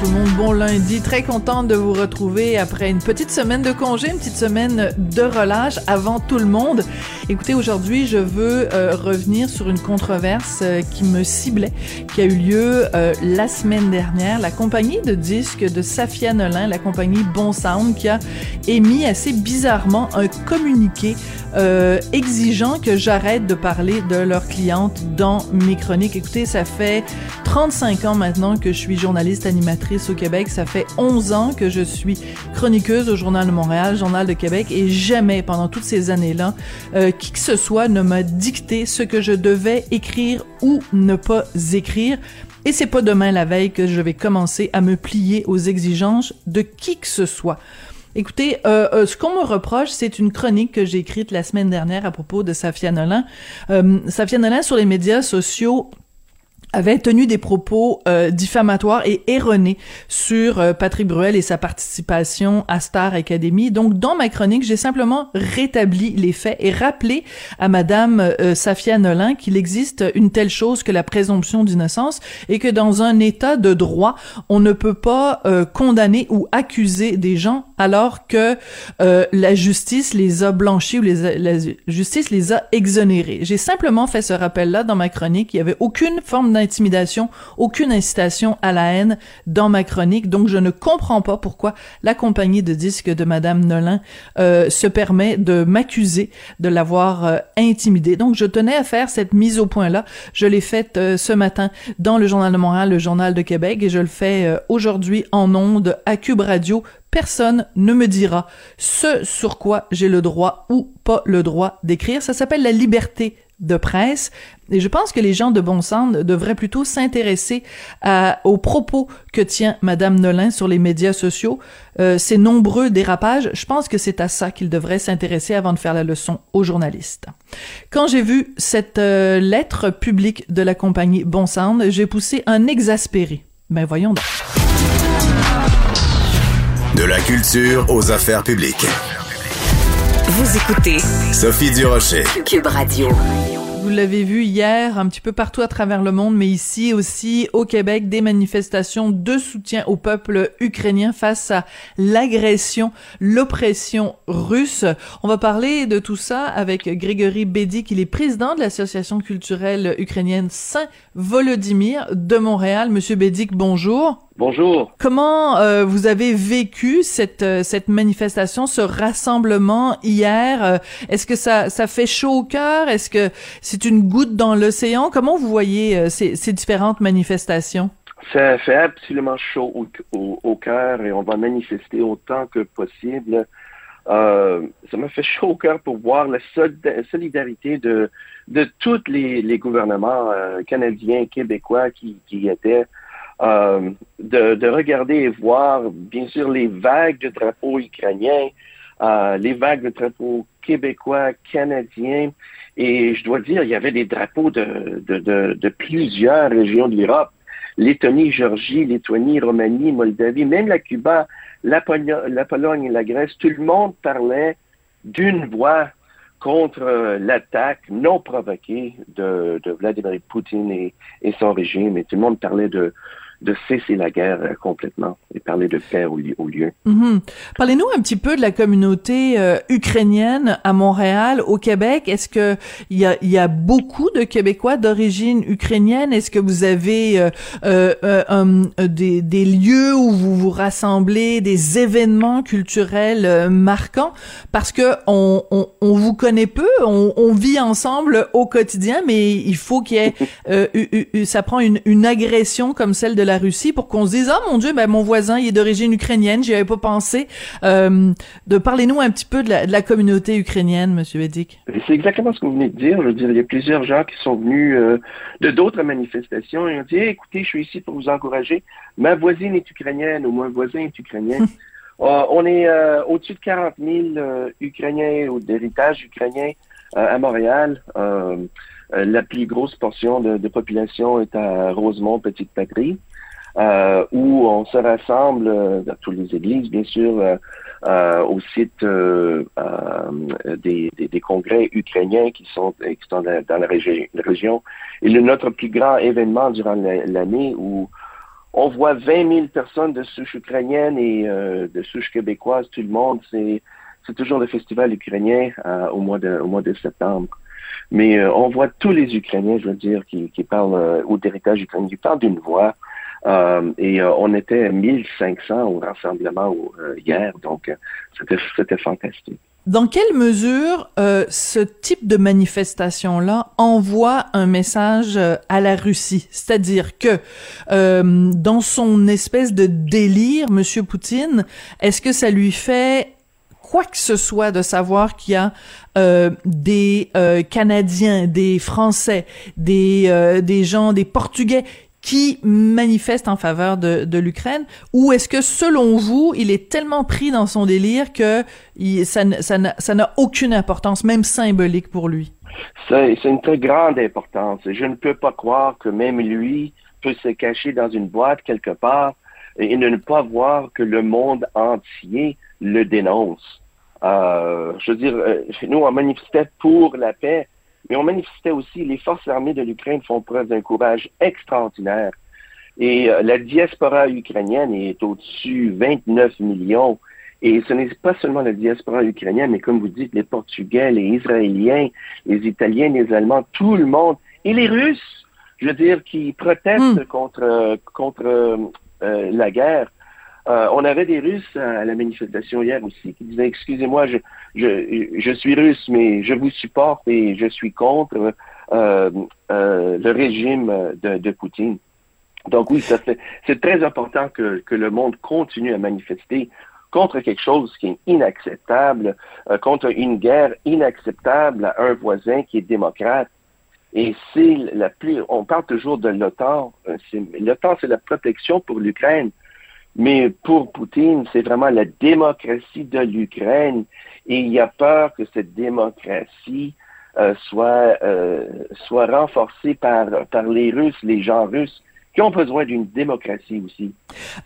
Tout le monde, bon lundi. Très contente de vous retrouver après une petite semaine de congé, une petite semaine de relâche avant tout le monde. Écoutez, aujourd'hui, je veux euh, revenir sur une controverse euh, qui me ciblait, qui a eu lieu euh, la semaine dernière. La compagnie de disques de Safia Nolin, la compagnie Bon Sound, qui a émis assez bizarrement un communiqué exigeant que j'arrête de parler de leurs clientes dans mes chroniques. Écoutez, ça fait 35 ans maintenant que je suis journaliste animatrice au Québec. Ça fait 11 ans que je suis chroniqueuse au Journal de Montréal, Journal de Québec, et jamais pendant toutes ces années-là, euh, qui que ce soit ne m'a dicté ce que je devais écrire ou ne pas écrire. Et c'est pas demain la veille que je vais commencer à me plier aux exigences de qui que ce soit. Écoutez, euh, euh, ce qu'on me reproche, c'est une chronique que j'ai écrite la semaine dernière à propos de Safia Nolin. Euh, Safia Nolin sur les médias sociaux avait tenu des propos euh, diffamatoires et erronés sur euh, Patrick Bruel et sa participation à Star Academy. Donc, dans ma chronique, j'ai simplement rétabli les faits et rappelé à Madame euh, Safia Nolin qu'il existe une telle chose que la présomption d'innocence et que dans un État de droit, on ne peut pas condamner ou accuser des gens alors que la justice les a blanchis ou les la justice les a exonérés. J'ai simplement fait ce rappel-là dans ma chronique. Il y avait aucune forme d'intimidation, aucune incitation à la haine dans ma chronique. Donc, je ne comprends pas pourquoi la compagnie de disques de Madame Nolin euh, se permet de m'accuser de l'avoir euh, intimidée. Donc, je tenais à faire cette mise au point-là. Je l'ai faite euh, ce matin dans le Journal de Montréal, le Journal de Québec, et je le fais euh, aujourd'hui en ondes à Cube Radio personne ne me dira ce sur quoi j'ai le droit ou pas le droit d'écrire. Ça s'appelle la liberté de presse. Et je pense que les gens de bon sens devraient plutôt s'intéresser aux propos que tient Madame Nolin sur les médias sociaux, euh, ces nombreux dérapages. Je pense que c'est à ça qu'ils devraient s'intéresser avant de faire la leçon aux journalistes. Quand j'ai vu cette euh, lettre publique de la compagnie Bon Sound, j'ai poussé un exaspéré. Ben voyons donc. De la culture aux affaires publiques. Vous écoutez Sophie Durocher. Cube Radio. Vous l'avez vu hier un petit peu partout à travers le monde, mais ici aussi au Québec, des manifestations de soutien au peuple ukrainien face à l'agression, l'oppression russe. On va parler de tout ça avec Grégory Bédi, qui est président de l'association culturelle ukrainienne Saint-Volodymyr de Montréal. Monsieur Bédic, bonjour. Bonjour. Comment euh, vous avez vécu cette euh, cette manifestation, ce rassemblement hier? Euh, Est-ce que ça ça fait chaud au cœur? Est-ce que c'est une goutte dans l'océan? Comment vous voyez ces, ces différentes manifestations? Ça fait absolument chaud au, au, au cœur et on va manifester autant que possible. ça me fait chaud au cœur pour voir la solidarité de de tous les, les gouvernements canadiens, québécois qui, qui étaient euh, de, de, regarder et voir, bien sûr, les vagues de drapeaux ukrainiens, euh, les vagues de drapeaux québécois, canadiens. Et je dois dire, il y avait des drapeaux de, de, de, de plusieurs régions de l'Europe. Lettonie, Géorgie, Lituanie, Roumanie, Moldavie, même la Cuba, la, la Pologne et la Grèce, tout le monde parlait d'une voix contre euh, l'attaque non provoquée de, de Vladimir Poutine et, et, son régime. Et tout le monde parlait de, de cesser la guerre euh, complètement et parler de paix au, au lieu. Mhm. Parlez-nous un petit peu de la communauté euh, ukrainienne à Montréal, au Québec. Est-ce que il y a, y a beaucoup de Québécois d'origine ukrainienne? Est-ce que vous avez euh, euh, euh, um, euh, des, des lieux où vous vous rassemblez, des événements culturels euh, marquants? Parce que on, on, on vous connaît peu, on, on vit ensemble au quotidien, mais il faut qu'il y ait, ça prend une, une agression comme celle de la Russie pour qu'on se dise ah mon Dieu, ben mon voisin il est d'origine ukrainienne, j'y avais pas pensé. Euh, de parlez-nous un petit peu de la, de la communauté ukrainienne, Monsieur. Et C'est exactement ce que vous venez de dire. Je veux dire, il y a plusieurs gens qui sont venus euh, de d'autres manifestations et ont dit Hey, écoutez, je suis ici pour vous encourager. Ma voisine est ukrainienne ou mon voisin est ukrainien. Euh, on est euh, au-dessus de 40 000 euh, Ukrainiens ou d'héritage ukrainien euh, à Montréal. Euh, euh, la plus grosse portion de, de population est à Rosemont, Petite Patrie, euh, où on se rassemble euh, dans toutes les églises, bien sûr, euh, euh, au site euh, euh, des, des, des congrès ukrainiens qui sont, qui sont dans, la, régi- la région. Et le, notre plus grand événement durant la- l'année où on voit 20 000 personnes de souche ukrainienne et euh, de souche québécoise, tout le monde, c'est c'est toujours le festival ukrainien euh, au mois de au mois de septembre. Mais euh, on voit tous les Ukrainiens, je veux dire, qui, qui parlent euh, ou d'héritage ukrainien, qui parlent d'une voix. Euh, et euh, on était 1500 au rassemblement euh, hier, donc c'était fantastique. Dans quelle mesure ce type de manifestation-là envoie un message à la Russie? C'est-à-dire que dans son espèce de délire, Monsieur Poutine, est-ce que ça lui fait quoi que ce soit de savoir qu'il y a des Canadiens, des Français, des gens, des Portugais qui manifestent en faveur de, l'Ukraine, ou est-ce que selon vous, il est tellement pris dans son délire que ça, n'a aucune importance, même symbolique pour lui? C'est c'est une très grande importance. Je ne peux pas croire que même lui peut se cacher dans une boîte quelque part et ne pas voir que le monde entier le dénonce. Euh, je veux dire, euh, nous, on manifestait pour la paix, mais on manifestait aussi, les forces armées de l'Ukraine font preuve d'un courage extraordinaire. Et euh, la diaspora ukrainienne est au-dessus 29 millions. Et ce n'est pas seulement la diaspora ukrainienne, mais comme vous dites, les Portugais, les Israéliens, les Italiens, les Allemands, tout le monde, et les Russes, je veux dire, qui protestent Mm. contre contre euh, la guerre. Euh, on avait des Russes à la manifestation hier aussi qui disaient excusez-moi, je, je, je suis russe, mais je vous supporte et je suis contre euh, euh, le régime de, Poutine. Donc oui, c'est très important que, que le monde continue à manifester contre quelque chose qui est inacceptable, contre une guerre inacceptable à un voisin qui est démocrate. Et c'est la plus, on parle toujours de l'OTAN. L'OTAN, c'est la protection pour l'Ukraine. Mais pour Poutine, c'est vraiment la démocratie de l'Ukraine. Et il y a peur que cette démocratie euh, soit, euh, soit renforcée par, par les Russes, les gens russes, qui ont besoin d'une démocratie aussi.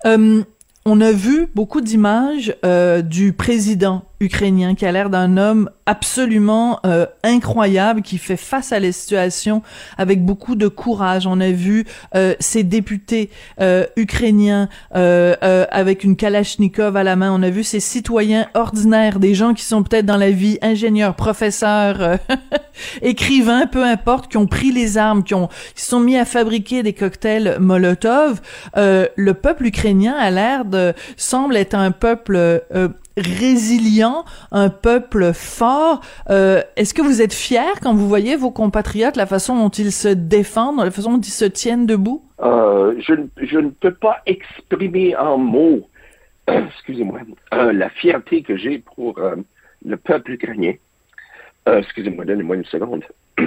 Euh, on a vu beaucoup d'images euh, du président ukrainien qui a l'air d'un homme absolument euh, incroyable qui fait face à la situation avec beaucoup de courage. On a vu euh, ces députés euh, ukrainiens euh, euh, avec une kalachnikov à la main. On a vu ces citoyens ordinaires, des gens qui sont peut-être dans la vie ingénieurs, professeurs, euh, écrivains, peu importe, qui ont pris les armes, qui ont qui sont mis à fabriquer des cocktails Molotov. Le peuple ukrainien a l'air de semble être un peuple résilient, un peuple fort. Euh, Est-ce que vous êtes fier quand vous voyez vos compatriotes, la façon dont ils se défendent, la façon dont ils se tiennent debout? Euh, je, ne- peux pas exprimer en mots, excusez-moi, euh, la fierté que j'ai pour le peuple ukrainien. Excusez-moi, donnez-moi une seconde.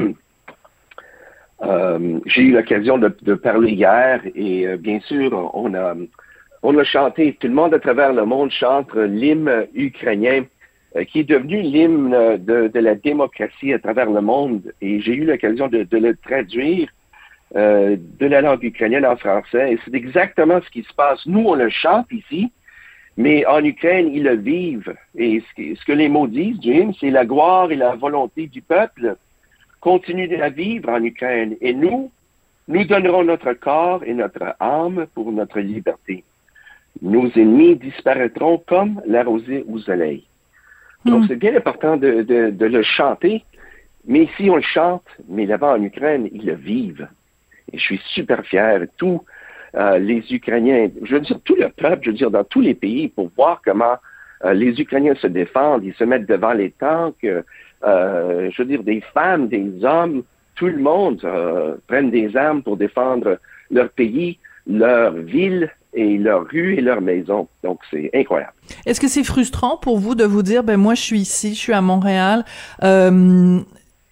J'ai eu l'occasion de, parler hier et bien sûr, on a, on a chanté, tout le monde à travers le monde chante l'hymne ukrainien euh, qui est devenu l'hymne de, la démocratie à travers le monde et j'ai eu l'occasion de, le traduire euh, de la langue ukrainienne en français. Et c'est exactement ce qui se passe. Nous, on le chante ici, mais en Ukraine, ils le vivent. Et ce que, les mots disent, Jim, c'est la gloire et la volonté du peuple continuent de la vivre en Ukraine. Et nous, Nous donnerons notre corps et notre âme pour notre liberté. Nos ennemis disparaîtront comme la rosée au soleil. Donc, Hmm. c'est bien important de, de- de le chanter, mais ici, on le chante, mais là-bas en Ukraine, ils le vivent. Et je suis super fier. Tous euh, les Ukrainiens, je veux dire, tout le peuple, je veux dire, dans tous les pays, pour voir comment euh, les Ukrainiens se défendent, ils se mettent devant les tanks, euh, je veux dire, des femmes, des hommes, tout le monde prennent des armes pour défendre leur pays, leur ville et leur rue et leur maison. Donc, c'est incroyable. Est-ce que c'est frustrant pour vous de vous dire, ben moi je suis ici, je suis à Montréal, euh,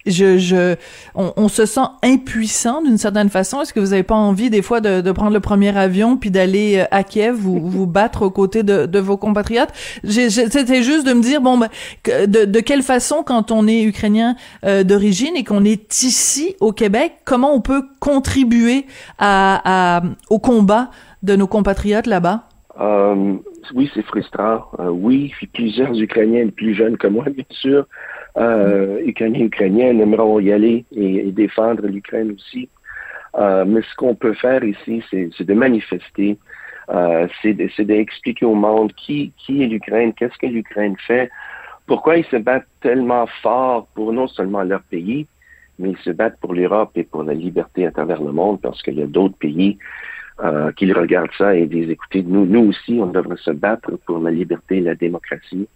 je, je, on, on se sent impuissant d'une certaine façon? Est-ce que vous n'avez pas envie des fois de, de prendre le premier avion puis d'aller euh, à Kiev vous vous battre aux côtés de, de vos compatriotes? C'était juste de me dire bon, ben, de, de quelle façon quand on est ukrainien euh, d'origine et qu'on est ici au Québec, comment on peut contribuer à, à, au combat de nos compatriotes là-bas? Euh, oui, c'est frustrant. Euh, oui, plusieurs Ukrainiens plus jeunes que moi, bien sûr, euh, Ukrainiens, aimeront y aller et, défendre l'Ukraine aussi. Euh, mais ce qu'on peut faire ici, c'est de manifester, c'est de- c'est d'expliquer au monde qui est l'Ukraine, qu'est-ce que l'Ukraine fait, pourquoi ils se battent tellement fort pour non seulement leur pays, mais ils se battent pour l'Europe et pour la liberté à travers le monde, parce qu'il y a d'autres pays euh, qu'ils regardent ça et disent, écoutez, nous, aussi, on devrait se battre pour la liberté et la démocratie.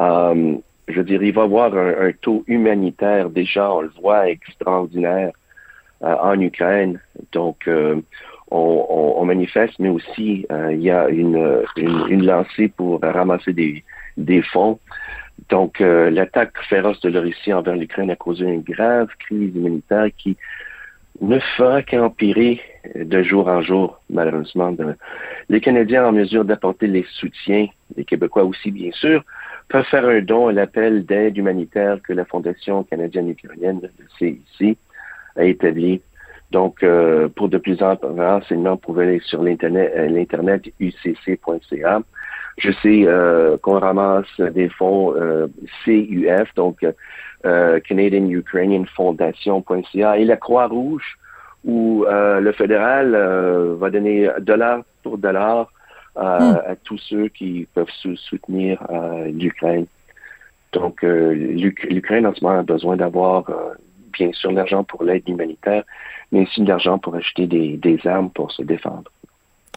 Euh, je dire, il va y avoir un, un taux humanitaire, déjà, on le voit, extraordinaire euh, en Ukraine. Donc, euh, on, on- on manifeste, mais aussi, euh, il y a une, une, une lancée pour ramasser des, des fonds. Donc, euh, l'attaque féroce de la Russie envers l'Ukraine a causé une grave crise humanitaire qui ne fera qu'empirer de jour en jour, malheureusement. Les Canadiens en mesure d'apporter les soutiens, les Québécois aussi, bien sûr, peuvent faire un don à l'appel d'aide humanitaire que la Fondation canadienne-ukrainienne, le CIC, a établi. Donc, euh, pour de plus amples renseignements, vous pouvez aller sur l'internet, euh, ucc.ca. Je sais euh, qu'on ramasse des fonds euh, CUF, donc euh, Canadian Ukrainian Foundation.ca et la Croix-Rouge, où euh, le fédéral euh, va donner dollar pour dollar Hmm. à tous ceux qui peuvent sou- soutenir l'Ukraine. Donc, l'Uk- l'Ukraine en ce moment a besoin d'avoir bien sûr l'argent pour l'aide humanitaire, mais aussi de l'argent pour acheter des, des armes pour se défendre.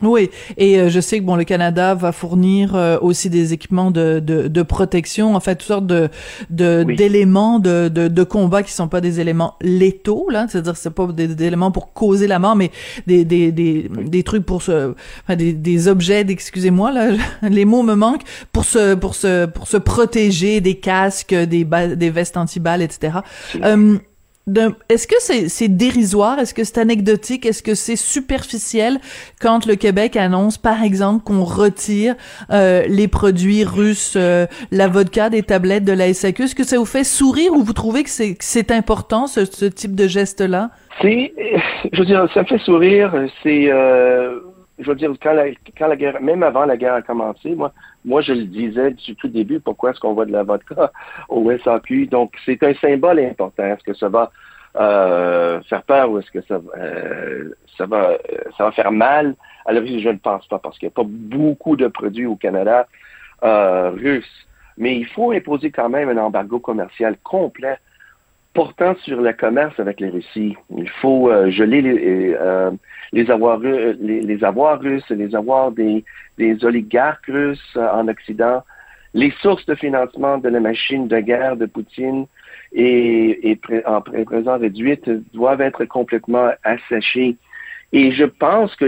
Oui, et euh, je sais que bon, le Canada va fournir euh, aussi des équipements de, de, de protection, en fait, toutes sortes de de- Oui. d'éléments de, de de combat qui sont pas des éléments létaux, là, c'est-à-dire c'est pas des, des éléments pour causer la mort, mais des des des, des trucs pour se, enfin, des des objets, excusez-moi là, les mots me manquent pour se pour se pour se protéger, des casques, des ba- des vestes anti-balles, etc. Euh, Est-ce que c'est c'est dérisoire? Est-ce que c'est anecdotique? Est-ce que c'est superficiel quand le Québec annonce, par exemple, qu'on retire euh, les produits russes, euh, la vodka des tablettes de la SAQ? Est-ce que ça vous fait sourire ou vous trouvez que c'est important, ce, ce type de geste-là? C'est, je veux dire, ça me fait sourire. C'est, euh, je veux dire, quand la, quand la guerre, même avant la guerre a commencé, moi, moi, je le disais du tout début, pourquoi est-ce qu'on voit de la vodka au SAQ? Donc, c'est un symbole important. Est-ce que ça va euh, faire peur ou est-ce que ça, euh, ça va, euh, ça va faire mal? Alors, je ne pense pas parce qu'il n'y a pas beaucoup de produits au Canada euh, russes. Mais il faut imposer quand même un embargo commercial complet portant sur le commerce avec les Russies. Il faut euh, geler les, euh, les, avoirs, russes, les avoirs des, oligarques russes euh, en Occident, les sources de financement de la machine de guerre de Poutine et, en pré- présent réduite doivent être complètement assachées. Et je pense que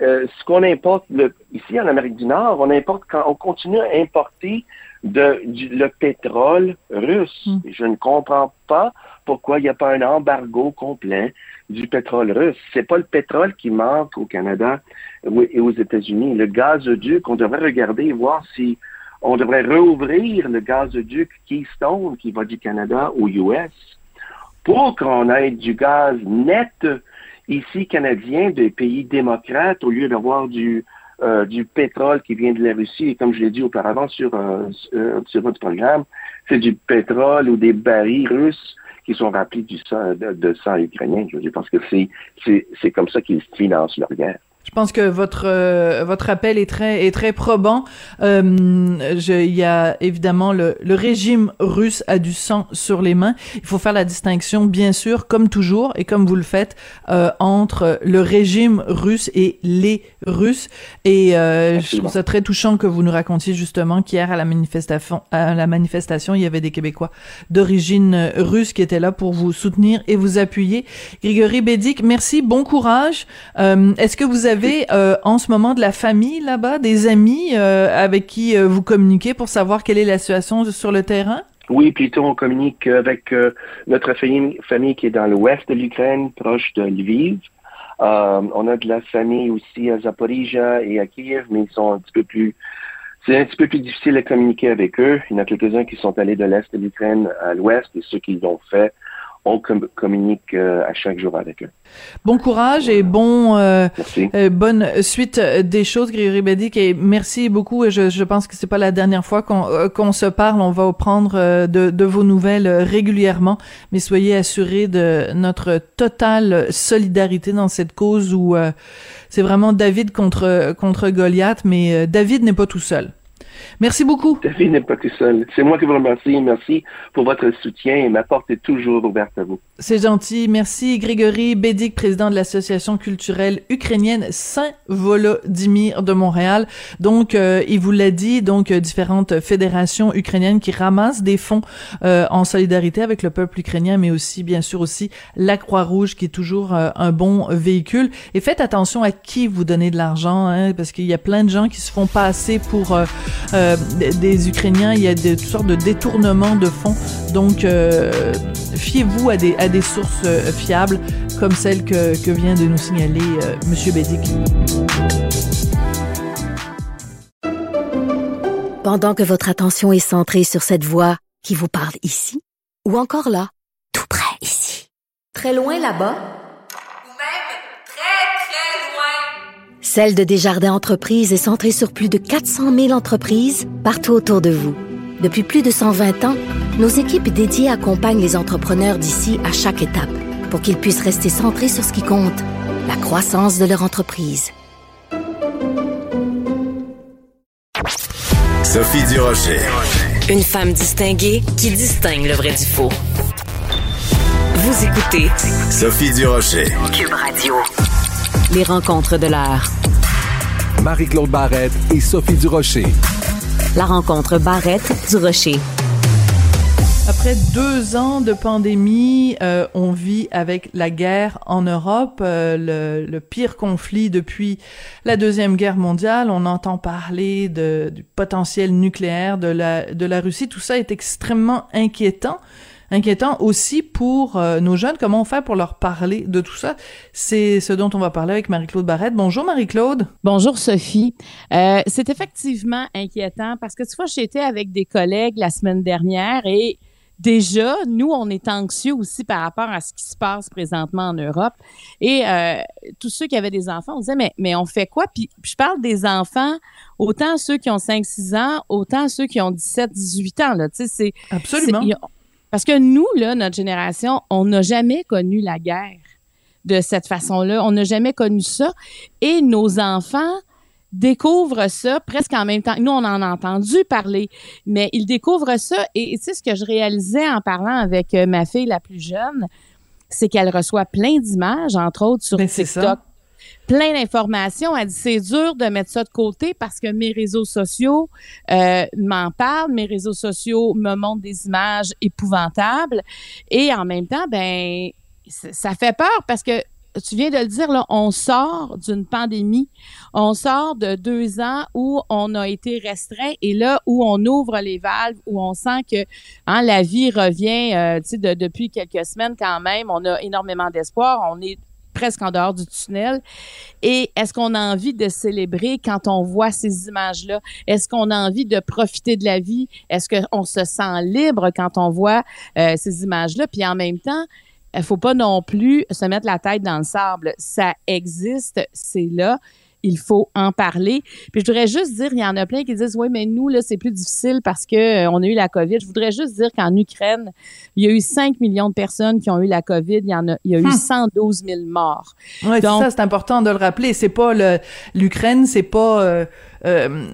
ce qu'on importe ici en Amérique du Nord, on importe quand on continue à importer de, du, le pétrole russe. Mm. Je ne comprends pas pourquoi il n'y a pas un embargo complet du pétrole russe. C'est pas le pétrole qui manque au Canada et aux États-Unis. Le gazoduc, on devrait regarder et voir si on devrait rouvrir le gazoduc Keystone qui va du Canada aux US pour qu'on ait du gaz net ici canadien des pays démocrates au lieu d'avoir du euh, du pétrole qui vient de la Russie. Et comme je l'ai dit auparavant sur, euh, sur, sur votre programme, c'est du pétrole ou des barils russes qui sont remplis de, sang ukrainien. Je, pense que c'est, comme ça qu'ils financent leur guerre. Je pense que votre euh, votre appel est très est très probant. Euh, il y a évidemment le, le régime russe a du sang sur les mains. Il faut faire la distinction, bien sûr, comme toujours et comme vous le faites, euh, entre le régime russe et les Russes. Et euh, je trouve ça très touchant que vous nous racontiez justement qu'hier à la manifestation à la manifestation, il y avait des Québécois d'origine russe qui étaient là pour vous soutenir et vous appuyer. Grigory Bédic, merci, bon courage. Euh, Est-ce que vous avez euh, en ce moment de la famille là-bas, des amis euh, avec qui euh, vous communiquez pour savoir quelle est la situation sur le terrain? Oui, plutôt on communique avec euh, notre famille, famille qui est dans l'ouest de l'Ukraine, proche de Lviv. Euh, on a de la famille aussi à Zaporizhia et à Kiev, mais ils sont un petit peu plus c'est un petit peu plus difficile à communiquer avec eux. Il y en a quelques-uns qui sont allés de l'est de l'Ukraine à l'ouest et ceux qui l'ont fait on com communique euh, à chaque jour avec eux. Bon courage et bon euh, euh, bonne suite des choses, Grégory Bédic, et merci beaucoup. Et je, je pense que c'est pas la dernière fois qu'on euh, qu'on se parle. On va prendre euh, de, de vos nouvelles euh, régulièrement, mais soyez assurés de notre totale solidarité dans cette cause où euh, c'est vraiment David contre contre Goliath, mais euh, David n'est pas tout seul. Merci beaucoup. David n'est pas tout seul. C'est moi qui vous remercie. Merci pour votre soutien et ma porte est toujours ouverte à vous. C'est gentil. Merci Grégory Bédic, président de l'association culturelle ukrainienne Saint-Volodymyr de Montréal. Donc, euh, il vous l'a dit, donc euh, différentes fédérations ukrainiennes qui ramassent des fonds euh, en solidarité avec le peuple ukrainien, mais aussi, bien sûr, aussi la Croix-Rouge qui est toujours euh, un bon véhicule. Et faites attention à qui vous donnez de l'argent, hein, parce qu'il y a plein de gens qui se font passer pour euh, des Ukrainiens. Il y a toutes sortes de détournements de fonds. Donc, euh, fiez-vous à des, sources euh, fiables comme celle que, vient de nous signaler Monsieur Bédic. Pendant que votre attention est centrée sur cette voix qui vous parle ici, ou encore là, tout près ici, très loin là-bas, Ou même très, très loin. Celle de Desjardins Entreprises est centrée sur plus de 400 000 entreprises partout autour de vous. Depuis plus de 120 ans, nos équipes dédiées accompagnent les entrepreneurs d'ici à chaque étape pour qu'ils puissent rester centrés sur ce qui compte, la croissance de leur entreprise. Sophie Durocher. Une femme distinguée qui distingue le vrai du faux. Vous écoutez Sophie Durocher. Cube Radio. Les rencontres de l'heure. Marie-Claude Barrette et Sophie Durocher. La rencontre Barrette du Rocher. Après deux ans de pandémie, euh, on vit avec la guerre en Europe, euh, le, le pire conflit depuis la deuxième guerre mondiale. On entend parler de, du potentiel nucléaire de la de la Russie. Tout ça est extrêmement inquiétant. Inquiétant aussi pour euh, nos jeunes. Comment on fait pour leur parler de tout ça C'est ce dont on va parler avec Marie-Claude Barrette. Bonjour Marie-Claude. Bonjour Sophie. Euh, c'est effectivement inquiétant parce que tu vois, j'étais avec des collègues la semaine dernière et déjà, nous, on est anxieux aussi par rapport à ce qui se passe présentement en Europe. Et euh, tous ceux qui avaient des enfants, on disait, mais, mais on fait quoi? Puis, puis je parle des enfants, autant ceux qui ont 5-6 ans, autant ceux qui ont 17-18 ans. Là. Tu sais, c'est, Absolument. c'est- parce que nous, là, notre génération, on n'a jamais connu la guerre de cette façon-là. On n'a jamais connu ça. Et nos enfants découvrent ça presque en même temps. Nous, on en a entendu parler, mais ils découvrent ça. Et tu sais, ce que je réalisais en parlant avec euh, ma fille la plus jeune, c'est qu'elle reçoit plein d'images, entre autres sur Ben, c'est TikTok. Plein d'informations. Elle dit c'est dur de mettre ça de côté parce que mes réseaux sociaux euh, m'en parlent, mes réseaux sociaux me montrent des images épouvantables. Et en même temps, ben ça fait peur parce que tu viens de le dire là, on sort d'une pandémie, on sort de deux ans où on a été restreint et là où on ouvre les valves, où on sent que hein, la vie revient, euh, depuis quelques semaines quand même, on a énormément d'espoir, on est presque en dehors du tunnel. Et est-ce qu'on a envie de célébrer quand on voit ces images-là? Est-ce qu'on a envie de profiter de la vie? Est-ce qu'on se sent libre quand on voit euh, ces images-là? Puis en même temps, il faut pas non plus se mettre la tête dans le sable. Ça existe, c'est là. Il faut en parler. Puis je voudrais juste dire, il y en a plein qui disent, oui, mais nous, là, c'est plus difficile parce que euh, on a eu la COVID. Je voudrais juste dire qu'en Ukraine, il y a eu 5 millions de personnes qui ont eu la COVID. Il y en a, il y a eu 112 000 morts. Ouais, Donc- ça, c'est important de le rappeler. C'est pas le l'Ukraine, c'est pas euh, euh,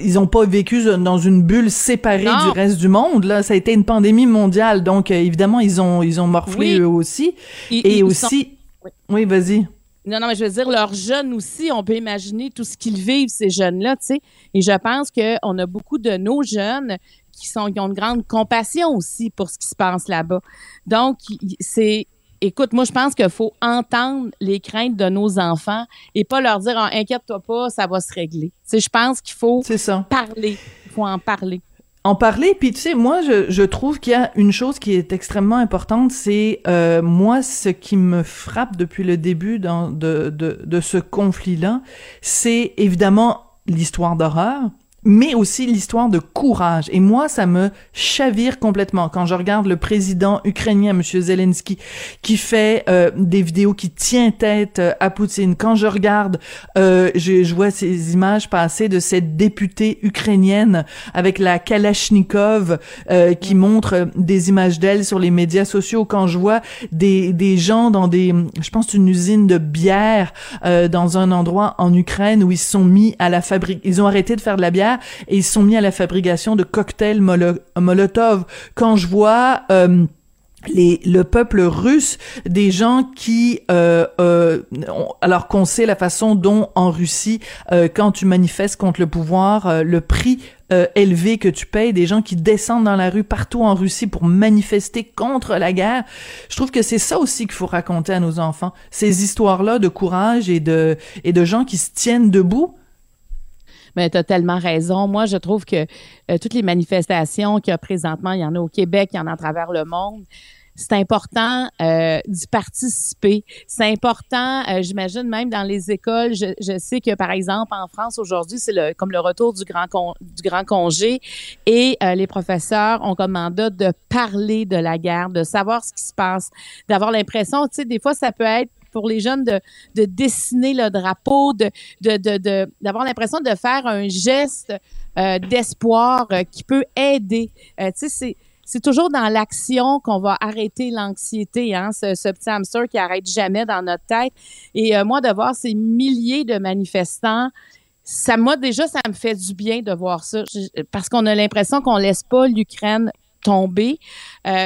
ils ont pas vécu dans une bulle séparée Non. du reste du monde. Là, ça a été une pandémie mondiale, donc euh, évidemment ils ont ils ont morflé Oui. eux aussi. Ils- Et ils aussi, sont- oui, vas-y. Non, non, mais je veux dire, leurs jeunes aussi, on peut imaginer tout ce qu'ils vivent, ces jeunes-là, tu sais. Et je pense qu'on a beaucoup de nos jeunes qui, sont, qui ont une grande compassion aussi pour ce qui se passe là-bas. Donc, c'est... Écoute, moi, je pense qu'il faut entendre les craintes de nos enfants et pas leur dire Ah, inquiète-toi pas, ça va se régler. Tu sais, je pense qu'il faut parler. Il faut en parler. En parler. Puis tu sais, moi, je, trouve qu'il y a une chose qui est extrêmement importante, c'est euh, moi ce qui me frappe depuis le début de, de, de ce conflit-là, c'est évidemment l'histoire d'horreur mais aussi l'histoire de courage. Et moi, ça me chavire complètement quand je regarde le président ukrainien, Monsieur Zelensky, qui fait euh, des vidéos, qui tient tête euh, à Poutine. Quand je regarde, euh, je, je vois ces images passer de cette députée ukrainienne avec la Kalachnikov euh, qui montre euh, des images d'elle sur les médias sociaux. Quand je vois des, des gens dans des, je pense une usine de bière euh, dans un endroit en Ukraine où ils se sont mis à la fabrique, ils ont arrêté de faire de la bière et ils sont mis à la fabrication de cocktails molo- Molotov. Quand je vois euh, les, le peuple russe, des gens qui, euh, euh, alors qu'on sait la façon dont en Russie, euh, quand tu manifestes contre le pouvoir, euh, le prix euh, élevé que tu payes, des gens qui descendent dans la rue partout en Russie pour manifester contre la guerre. Je trouve que c'est ça aussi qu'il faut raconter à nos enfants, ces histoires-là de courage et de et de gens qui se tiennent debout. Mais tu as tellement raison. Moi, je trouve que euh, toutes les manifestations qu'il y a présentement, il y en a au Québec, il y en a à travers le monde. C'est important euh, d'y participer. C'est important, euh, j'imagine même dans les écoles. Je, je sais que par exemple en France aujourd'hui, c'est le, comme le retour du grand con- du grand congé et euh, les professeurs ont comme mandat de parler de la guerre, de savoir ce qui se passe, d'avoir l'impression, tu sais, des fois ça peut être pour les jeunes de, de dessiner le drapeau, de d'avoir l'impression de faire un geste euh, d'espoir euh, qui peut aider. Euh, tu sais, c'est toujours dans l'action qu'on va arrêter l'anxiété, hein, ce, petit hamster qui arrête jamais dans notre tête. Et moi, de voir ces milliers de manifestants, ça moi déjà, ça me fait du bien de voir ça, parce qu'on a l'impression qu'on laisse pas l'Ukraine tomber,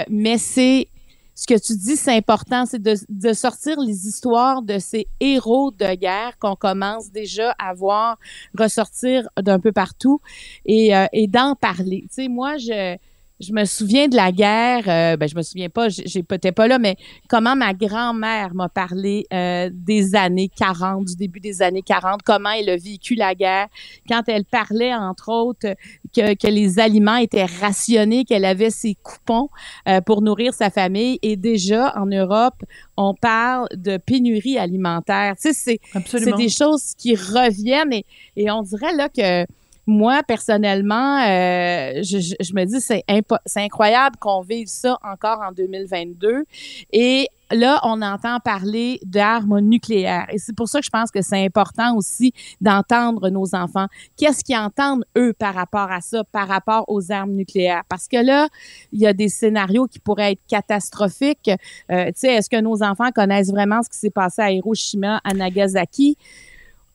mais c'est ce que tu dis, c'est important, c'est de, de sortir les histoires de ces héros de guerre qu'on commence déjà à voir ressortir d'un peu partout et, euh, et d'en parler. Tu sais, moi, je, je me souviens de la guerre, euh, ben je me souviens pas, j'ai peut-être pas là, mais comment ma grand-mère m'a parlé euh, des années 40, du début des années 40, comment elle a vécu la guerre, quand elle parlait, entre autres, que, que les aliments étaient rationnés, qu'elle avait ses coupons euh, pour nourrir sa famille. Et déjà, en Europe, on parle de pénurie alimentaire. Tu sais, c'est des choses qui reviennent et, et on dirait là que moi, personnellement, euh, je, je- je me dis c'est c'est incroyable qu'on vive ça encore en 2022. Et là, on entend parler d'armes nucléaires. Et c'est pour ça que je pense que c'est important aussi d'entendre nos enfants. Qu'est-ce qu'ils entendent, eux, par rapport à ça, par rapport aux armes nucléaires? Parce que là, il y a des scénarios qui pourraient être catastrophiques. Euh, tu sais, est-ce que nos enfants connaissent vraiment ce qui s'est passé à Hiroshima, à Nagasaki?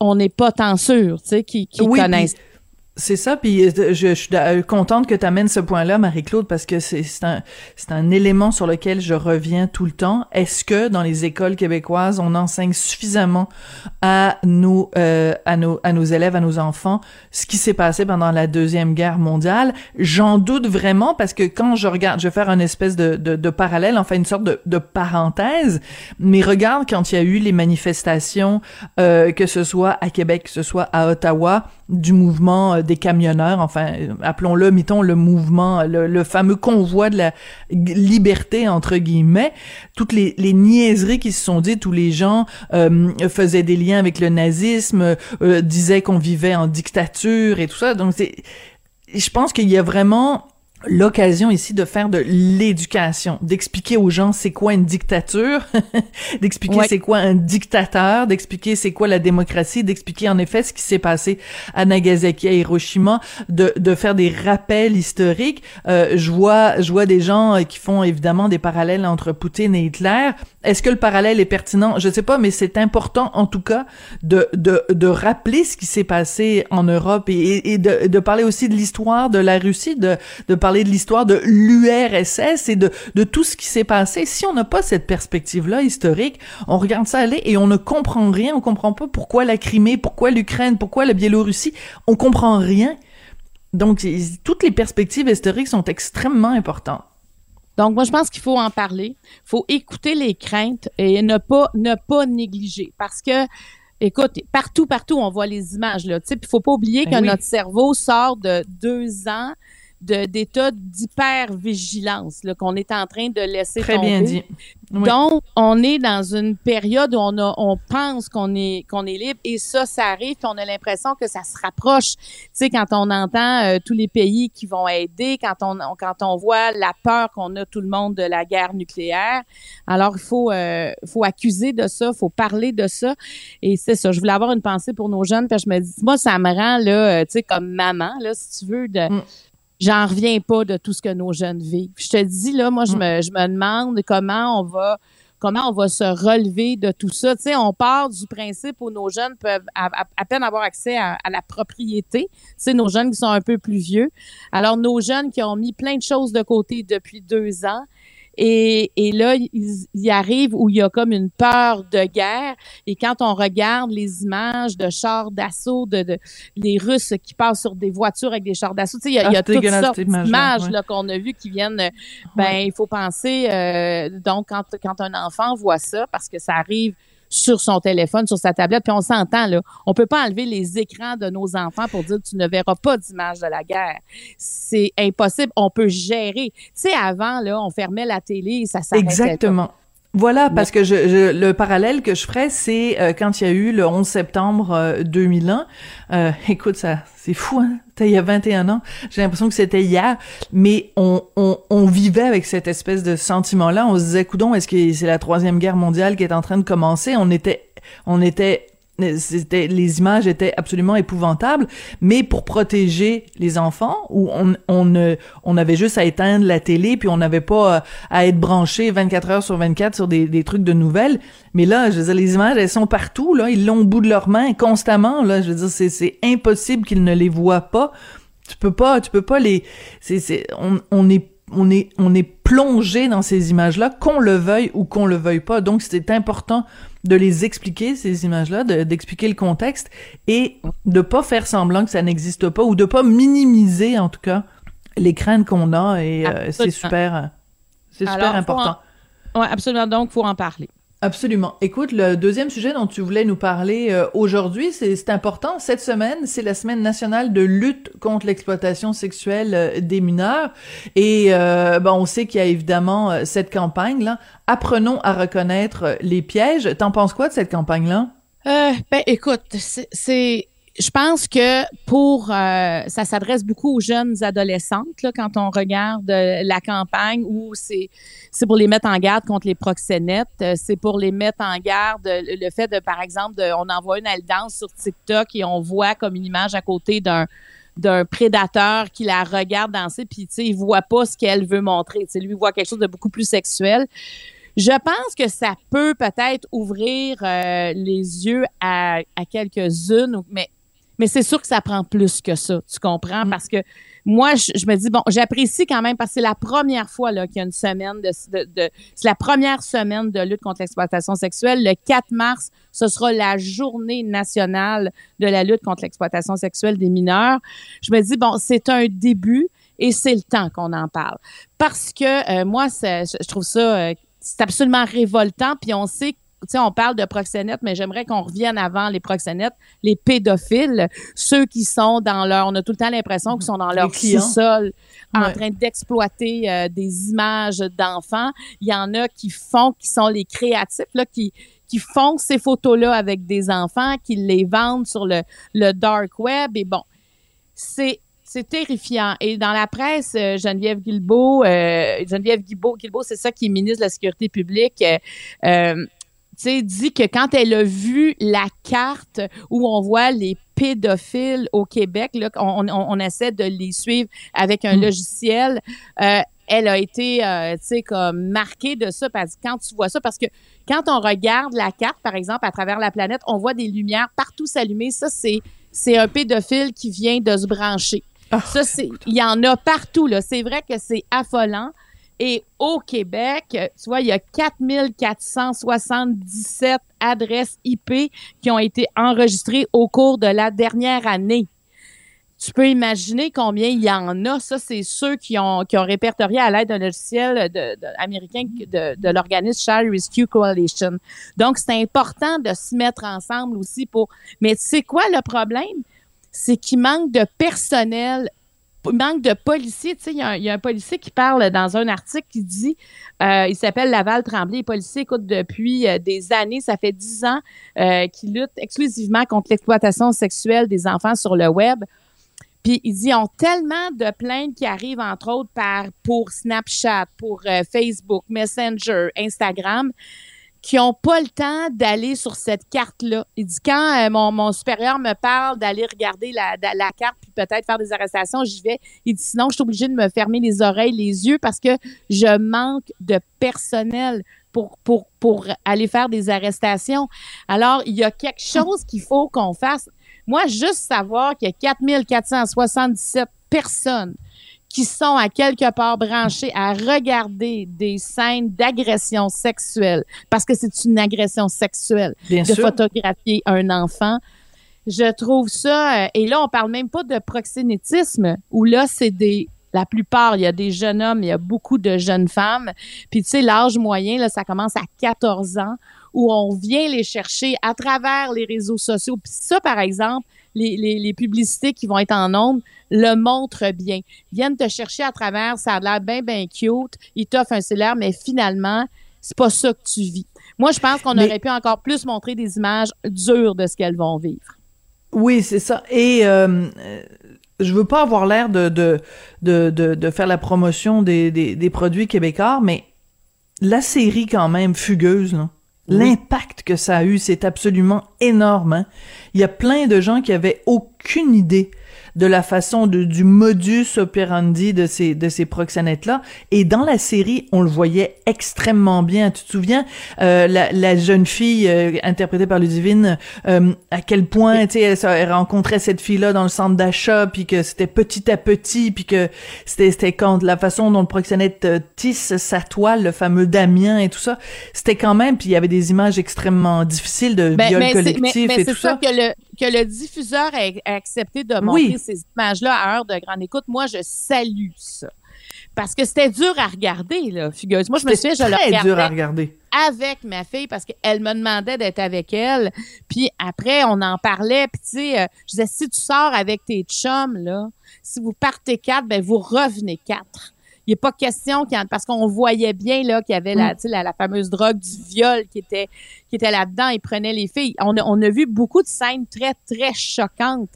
On n'est pas tant sûr, tu sais, qu'ils qu'ils Oui, connaissent. puis C'est ça, puis euh, je, suis euh, contente que tu amènes ce point-là, Marie-Claude, parce que c'est un, un élément sur lequel je reviens tout le temps. Est-ce que dans les écoles québécoises, on enseigne suffisamment à nos, euh, à nos, à nos élèves, à nos enfants, ce qui s'est passé pendant la Deuxième Guerre mondiale? J'en doute vraiment, parce que quand je regarde, je vais faire une espèce de, de, de parallèle, enfin une sorte de, de parenthèse, mais regarde quand il y a eu les manifestations, que ce soit à Québec, que ce soit à Ottawa, du mouvement euh, des camionneurs, enfin, euh, appelons-le, mettons, le mouvement, le, le fameux convoi de la liberté, entre guillemets, toutes les, les niaiseries qui se sont dites, où les gens euh, faisaient des liens avec le nazisme, euh, disaient qu'on vivait en dictature et tout ça. Donc, c'est, je pense qu'il y a vraiment l'occasion ici de faire de l'éducation, d'expliquer aux gens c'est quoi une dictature, d'expliquer c'est quoi un dictateur, d'expliquer c'est quoi la démocratie, d'expliquer en effet ce qui s'est passé à Nagasaki, à Hiroshima, de, de faire des rappels historiques. Euh, je vois je vois des gens euh, qui font évidemment des parallèles entre Poutine et Hitler. Est-ce que le parallèle est pertinent? Je sais pas, mais c'est important en tout cas de de, de rappeler ce qui s'est passé en Europe et, et de, de parler aussi de l'histoire de la Russie, de de parler de l'histoire de l'URSS et de, de tout ce qui s'est passé. Si on n'a pas cette perspective-là historique, on regarde ça aller et on ne comprend rien. On comprend pas pourquoi la Crimée, pourquoi l'Ukraine, pourquoi la Biélorussie. On comprend rien. Donc, toutes les perspectives historiques sont extrêmement importantes. Donc, moi, je pense qu'il faut en parler. Il faut écouter les craintes et ne pas, ne pas négliger. Parce que, écoute, partout, partout, on voit les images. Là. Il ne faut pas oublier Ben que oui. notre cerveau sort de deux ans d'état d'hypervigilance qu'on est en train de laisser Très tomber. bien dit. Oui. Donc, on est dans une période où on, a, on pense qu'on est, qu'on est libre et ça, ça arrive puis on a l'impression que ça se rapproche. Tu sais, quand on entend euh, tous les pays qui vont aider, quand on, on- quand on voit la peur qu'on a tout le monde de la guerre nucléaire, alors il faut, euh, faut accuser de ça, faut parler de ça. Et c'est ça, je voulais avoir une pensée pour nos jeunes parce que je me dis, moi, ça me rend, là, euh, tu sais, comme maman, là, si tu veux, de... Mm. J'en reviens pas de tout ce que nos jeunes vivent. Je te dis, là, moi, je, Mm. me, je me demande comment on va comment on va se relever de tout ça. Tu sais, on part du principe où nos jeunes peuvent à, à- à peine avoir accès à, à la propriété. Tu sais, nos jeunes qui sont un peu plus vieux. Alors, nos jeunes qui ont mis plein de choses de côté depuis deux ans. Et, et là, ils, ils arrivent où il y a comme une peur de guerre. Et quand on regarde les images de chars d'assaut, de, de les Russes qui passent sur des voitures avec des chars d'assaut, tu sais, il y a, Ah, y a toutes sortes d'images ouais. là, qu'on a vues qui viennent. Ben, il faut penser. euh, donc, quand, quand un enfant voit ça, parce que ça arrive sur son téléphone, sur sa tablette, puis on s'entend là, on peut pas enlever les écrans de nos enfants pour dire tu ne verras pas d'image de la guerre. C'est impossible. On peut gérer. Tu sais, avant là, on fermait la télé, et ça s'arrêtait. Exactement. Voilà, parce que je, je- le parallèle que je ferais, c'est euh, quand il y a eu le 11 septembre euh, 2001. Euh, écoute, ça, c'est fou, hein? Il y a 21 ans. J'ai l'impression que c'était hier, mais on, on, on vivait avec cette espèce de sentiment-là. On se disait, coudon, est-ce que c'est la troisième guerre mondiale qui est en train de commencer? On était, on était c'était les images étaient absolument épouvantables mais pour protéger les enfants où on on avait juste à éteindre la télé puis on n'avait pas euh, à être branché 24 heures sur 24 sur des, trucs de nouvelles. Mais là je veux dire les images elles sont partout là. Ils l'ont au bout de leurs mains constamment là. Je veux dire c'est impossible qu'ils ne les voient pas. Tu peux pas tu peux pas les c'est c'est on, on est on est on est plongé dans ces images là qu'on le veuille ou qu'on le veuille pas. Donc c'est important de les expliquer ces images là de- d'expliquer le contexte et de pas faire semblant que ça n'existe pas ou de pas minimiser en tout cas les craintes qu'on a et euh, c'est super euh, c'est super important en- Ouais, absolument. Donc, faut en parler. Absolument. Écoute, le deuxième sujet dont tu voulais nous parler euh, aujourd'hui, c'est important. Cette semaine, c'est la semaine nationale de lutte contre l'exploitation sexuelle euh, des mineurs. Et euh, on sait qu'il y a évidemment euh, cette campagne-là. Apprenons à reconnaître les pièges. T'en penses quoi de cette campagne-là? Ben, écoute, c'est- je pense que pour, euh, ça s'adresse beaucoup aux jeunes adolescentes là, quand on regarde euh, la campagne où c'est, c'est pour les mettre en garde contre les proxénètes, euh, c'est pour les mettre en garde euh, le, fait de, par exemple, on envoie une danse sur TikTok et on voit comme une image à côté d'un d'un prédateur qui la regarde danser puis tu sais il voit pas ce qu'elle veut montrer tu lui il voit quelque chose de beaucoup plus sexuel. Je pense que ça peut peut-être ouvrir euh, les yeux à, à quelques-unes, mais, mais c'est sûr que ça prend plus que ça, tu comprends? Parce que moi, je, je me dis, bon, j'apprécie quand même parce que c'est la première fois là, qu'il y a une semaine de, de, de- c'est la première semaine de lutte contre l'exploitation sexuelle. Le 4 mars, ce sera la journée nationale de la lutte contre l'exploitation sexuelle des mineurs. Je me dis, bon, c'est un début et c'est le temps qu'on en parle. Parce que euh, moi, je, trouve ça, euh, c'est absolument révoltant. Puis on sait, sais, on parle de proxénètes, mais j'aimerais qu'on revienne avant les proxénètes, les pédophiles, ceux qui sont dans leur, on a tout le temps l'impression qu'ils sont dans leur sous-sol en Ouais. train d'exploiter euh, des images d'enfants. Il y en a qui font, qui sont les créatifs, là, qui qui font ces photos-là avec des enfants, qui les vendent sur le, le dark web. Et bon, c'est c'est terrifiant. Et dans la presse, euh, Geneviève Guilbeault, euh, Geneviève Guilbeault, Guilbeault c'est ça qui est ministre de la Sécurité publique, euh, sais, dit que quand elle a vu la carte où on voit les pédophiles au Québec, là, on, on, on essaie de les suivre avec un logiciel, euh, elle a été, euh, tu sais, comme marquée de ça. Parce que quand tu vois ça, parce que quand on regarde la carte, par exemple, à travers la planète, on voit des lumières partout s'allumer. Ça, c'est, c'est un pédophile qui vient de se brancher. ça, c'est, il y en a partout, là. C'est vrai que c'est affolant. Et au Québec, tu vois, il y a 4477 adresses IP qui ont été enregistrées au cours de la dernière année. Tu peux imaginer combien il y en a. Ça, c'est ceux qui ont, qui ont répertorié à l'aide d'un logiciel américain de, de l'organisme Child Rescue Coalition. Donc, c'est important de se mettre ensemble aussi pour... Mais sais quoi le problème? C'est qu'il manque de personnel manque de policiers. Tu sais, il y, a un- y policier qui parle dans un article qui dit, euh, il s'appelle Laval Tremblay, les policiers écoute depuis euh, des années, ça fait dix ans euh, qu'ils luttent exclusivement contre l'exploitation sexuelle des enfants sur le web. Puis ils ont tellement de plaintes qui arrivent, entre autres, par pour Snapchat, pour euh, Facebook, Messenger, Instagram, qui n'ont pas le temps d'aller sur cette carte-là. Il dit, quand euh, mon, mon supérieur me parle d'aller regarder la, la carte puis peut-être faire des arrestations, j'y vais. Il dit, sinon, je suis obligée de me fermer les oreilles, les yeux parce que je manque de personnel pour, pour, pour aller faire des arrestations. Alors, il y a quelque chose qu'il faut qu'on fasse. Moi, juste savoir qu'il y a 4477 personnes qui sont à quelque part branchées à regarder des scènes d'agression sexuelle, parce que c'est une agression sexuelle Bien de sûr. photographier un enfant. Je trouve ça, euh, et là, on parle même pas de proxénétisme, où là, c'est des, la plupart, il y a des jeunes hommes, il y a beaucoup de jeunes femmes. Puis, tu sais, l'âge moyen, là, ça commence à 14 ans, où on vient les chercher à travers les réseaux sociaux. Puis ça, par exemple, les, les, les publicités qui vont être en ondes le montrent bien. Ils viennent te chercher à travers, ça a l'air bien, bien cute, ils t'offrent un cellulaire, mais finalement, c'est pas ça que tu vis. Moi, je pense qu'on Mais- aurait pu encore plus montrer des images dures de ce qu'elles vont vivre. Oui, c'est ça. Et euh, euh, je veux pas avoir l'air de, de, de, de, de faire la promotion des, des, des produits québécois, mais la série quand même fugueuse, là. L'impact que ça a eu, c'est absolument énorme. hein. Il y a plein de gens qui avaient aucune idée de la façon de, du modus operandi de ces de ces proxénètes là et dans la série on le voyait extrêmement bien. Tu te souviens euh, la, la jeune fille euh, interprétée par Ludivine euh, à quel point tu sais elle, ça- elle rencontrait cette fille là dans le centre d'achat puis que c'était petit à petit puis que c'était c'était quand la façon dont le proxénète euh, tisse sa toile le fameux Damien et tout ça c'était quand même puis il y avait des images extrêmement difficiles de Ben, viol collectif mais- et tout ça, que le, que le diffuseur a, a accepté de montrer Oui. ces images-là à heure de grande écoute. Moi, je salue ça. Parce que c'était dur à regarder, là, figureuse. Moi, je me souviens, je le très regardais dur à regarder avec ma fille parce qu'elle me demandait d'être avec elle. Puis après, on en parlait. Puis tu sais, euh, je disais, si tu sors avec tes chums, là, si vous partez quatre, ben vous revenez quatre. Il n'est pas question qu'il parce qu'on voyait bien là qu'il y avait la, sais, la, la fameuse drogue du viol qui était qui était là-dedans. Ils prenaient les filles. On a, on a vu beaucoup de scènes très très choquantes.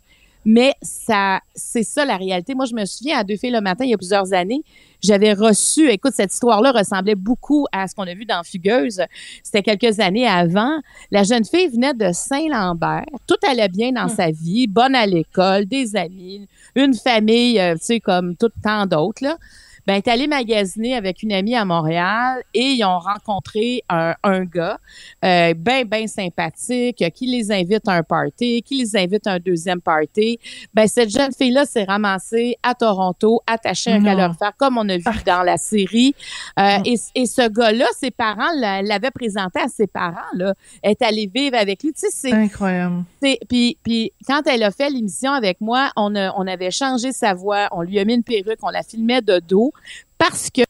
Mais ça, c'est ça la réalité. Moi, je me souviens à Deux filles le matin, il y a plusieurs années, j'avais reçu, écoute, cette histoire-là ressemblait beaucoup à ce qu'on a vu dans Fugueuse. C'était quelques années avant. La jeune fille venait de Saint-Lambert. Tout allait bien dans sa vie, bonne à l'école, des amis, une famille, euh, tu sais, comme tout tant d'autres, là. Ben, est allée magasiner avec une amie à Montréal et ils ont rencontré un, un gars euh, ben, ben sympathique qui les invite à un party, qui les invite à un deuxième party. Ben, cette jeune fille-là s'est ramassée à Toronto, attachée à un calorifère, comme on a vu dans la série. Euh, et, et ce gars-là, ses parents l'a- l'avaient présenté à ses parents, là. Elle est allée vivre avec lui. Tu sais, c'est incroyable Puis, puis quand elle a fait l'émission avec moi, on, a- on avait changé sa voix, on lui a mis une perruque, on la filmait de dos parce que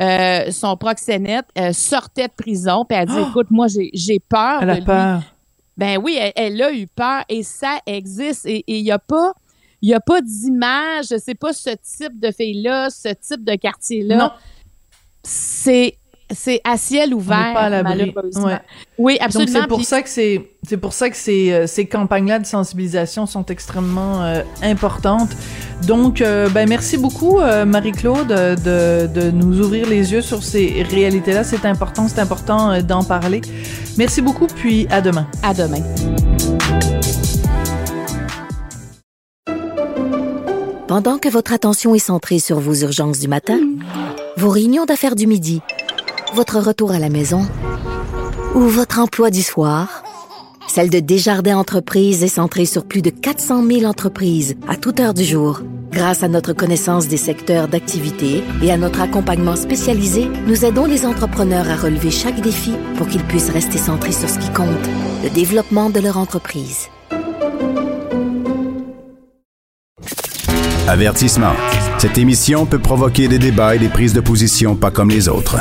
euh, son proxénète euh, sortait de prison. Puis elle dit, écoute, moi, j'ai peur elle de a lui. peur Ben oui, elle, elle a eu peur et ça existe. Et il n'y a pas... Il y a pas d'image, c'est pas ce type de fille-là, ce type de non quartier-là. C'est c'est à ciel On ouvert, n'est pas à l'abri. malheureusement. Ouais. Oui, Donc absolument. c'est pour Puis- ça que c'est c'est pour ça que ces ces campagnes-là de sensibilisation sont extrêmement euh, importantes. Donc euh, ben merci beaucoup euh, Marie-Claude de, de nous ouvrir les yeux sur ces réalités-là. C'est important, c'est important euh, d'en parler. Merci beaucoup puis à demain. À demain. Pendant que votre attention est centrée sur vos urgences du matin, vos réunions d'affaires du midi, votre retour à la maison ou votre emploi du soir, celle de Desjardins Entreprises est centrée sur plus de 400 000 entreprises à toute heure du jour. Grâce à notre connaissance des secteurs d'activité et à notre accompagnement spécialisé, nous aidons les entrepreneurs à relever chaque défi pour qu'ils puissent rester centrés sur ce qui compte, le développement de leur entreprise. Avertissement. Cette émission peut provoquer des débats et des prises de position pas comme les autres.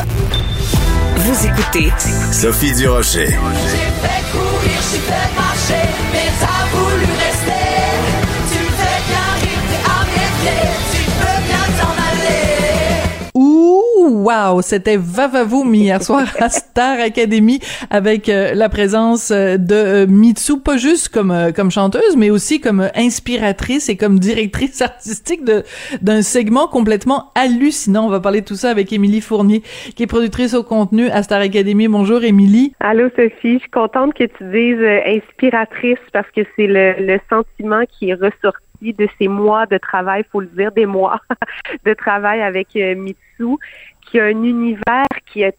Vous écoutez Sophie Durocher. J'ai fait courir, j'ai fait marcher, mais t'as voulu rester. Wow, c'était Vavavoum hier soir à Star Academy avec euh, la présence euh, de euh, Mitsu, pas juste comme euh, comme chanteuse, mais aussi comme inspiratrice et comme directrice artistique de d'un segment complètement hallucinant. On va parler de tout ça avec Émilie Fournier, qui est productrice au contenu à Star Academy. Bonjour Émilie. Allô Sophie, je suis contente que tu dises inspiratrice parce que c'est le, le sentiment qui est ressorti de ces mois de travail, faut le dire, des mois de travail avec euh, Mitsu, qui a un univers qui, a-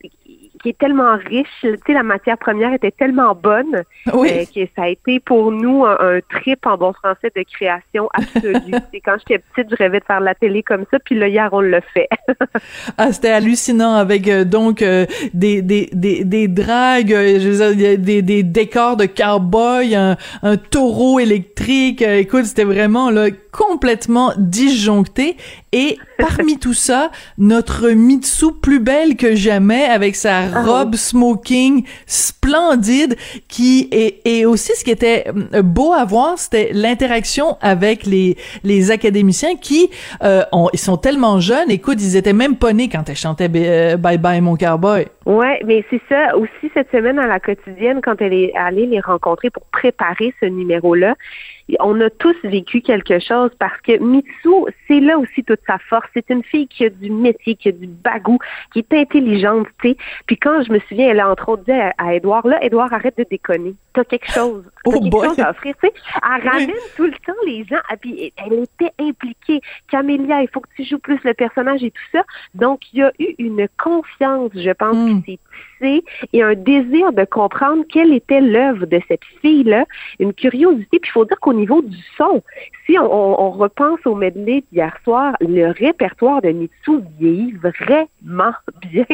qui est tellement riche. Tu sais, la matière première était tellement bonne Oui. euh, que ça a été pour nous un, un trip en bon français de création absolue. Quand j'étais petite, je rêvais de faire de la télé comme ça, puis là hier on le fait. Ah, c'était hallucinant avec euh, donc euh, des des des des dragues, je veux dire, des des décors de cowboy, un, un taureau électrique. Écoute, c'était vraiment là complètement disjoncté et parmi tout ça, notre Mitsu plus belle que jamais avec sa robe smoking splendide qui est et aussi ce qui était euh, beau à voir, c'était l'interaction avec les les académiciens qui euh, ont, ils sont tellement jeunes. Écoute, ils étaient même pas nés quand elle chantait euh, Bye Bye mon cowboy. Ouais, mais c'est ça aussi cette semaine à la quotidienne quand elle est allée les rencontrer pour préparer ce numéro-là. On a tous vécu quelque chose parce que Mitsu, c'est là aussi toute sa force. C'est une fille qui a du métier, qui a du bagou, qui est intelligente, tu sais. Puis quand je me souviens, elle a entre autres dit à, à Edouard, là, Edouard, arrête de déconner. T'as quelque chose. Oh quelque boy. chose à offrir, tu sais. Elle ramène tout le temps les gens. Ah, puis elle était impliquée. Camélia, il faut que tu joues plus le personnage et tout ça. Donc, il y a eu une confiance, je pense, Mm. qui s'est et un désir de comprendre quelle était l'œuvre de cette fille-là, une curiosité. Puis il faut dire qu'au niveau du son, si on, on- on repense au medley d'hier soir, le répertoire de Mitsu vieillit vraiment bien.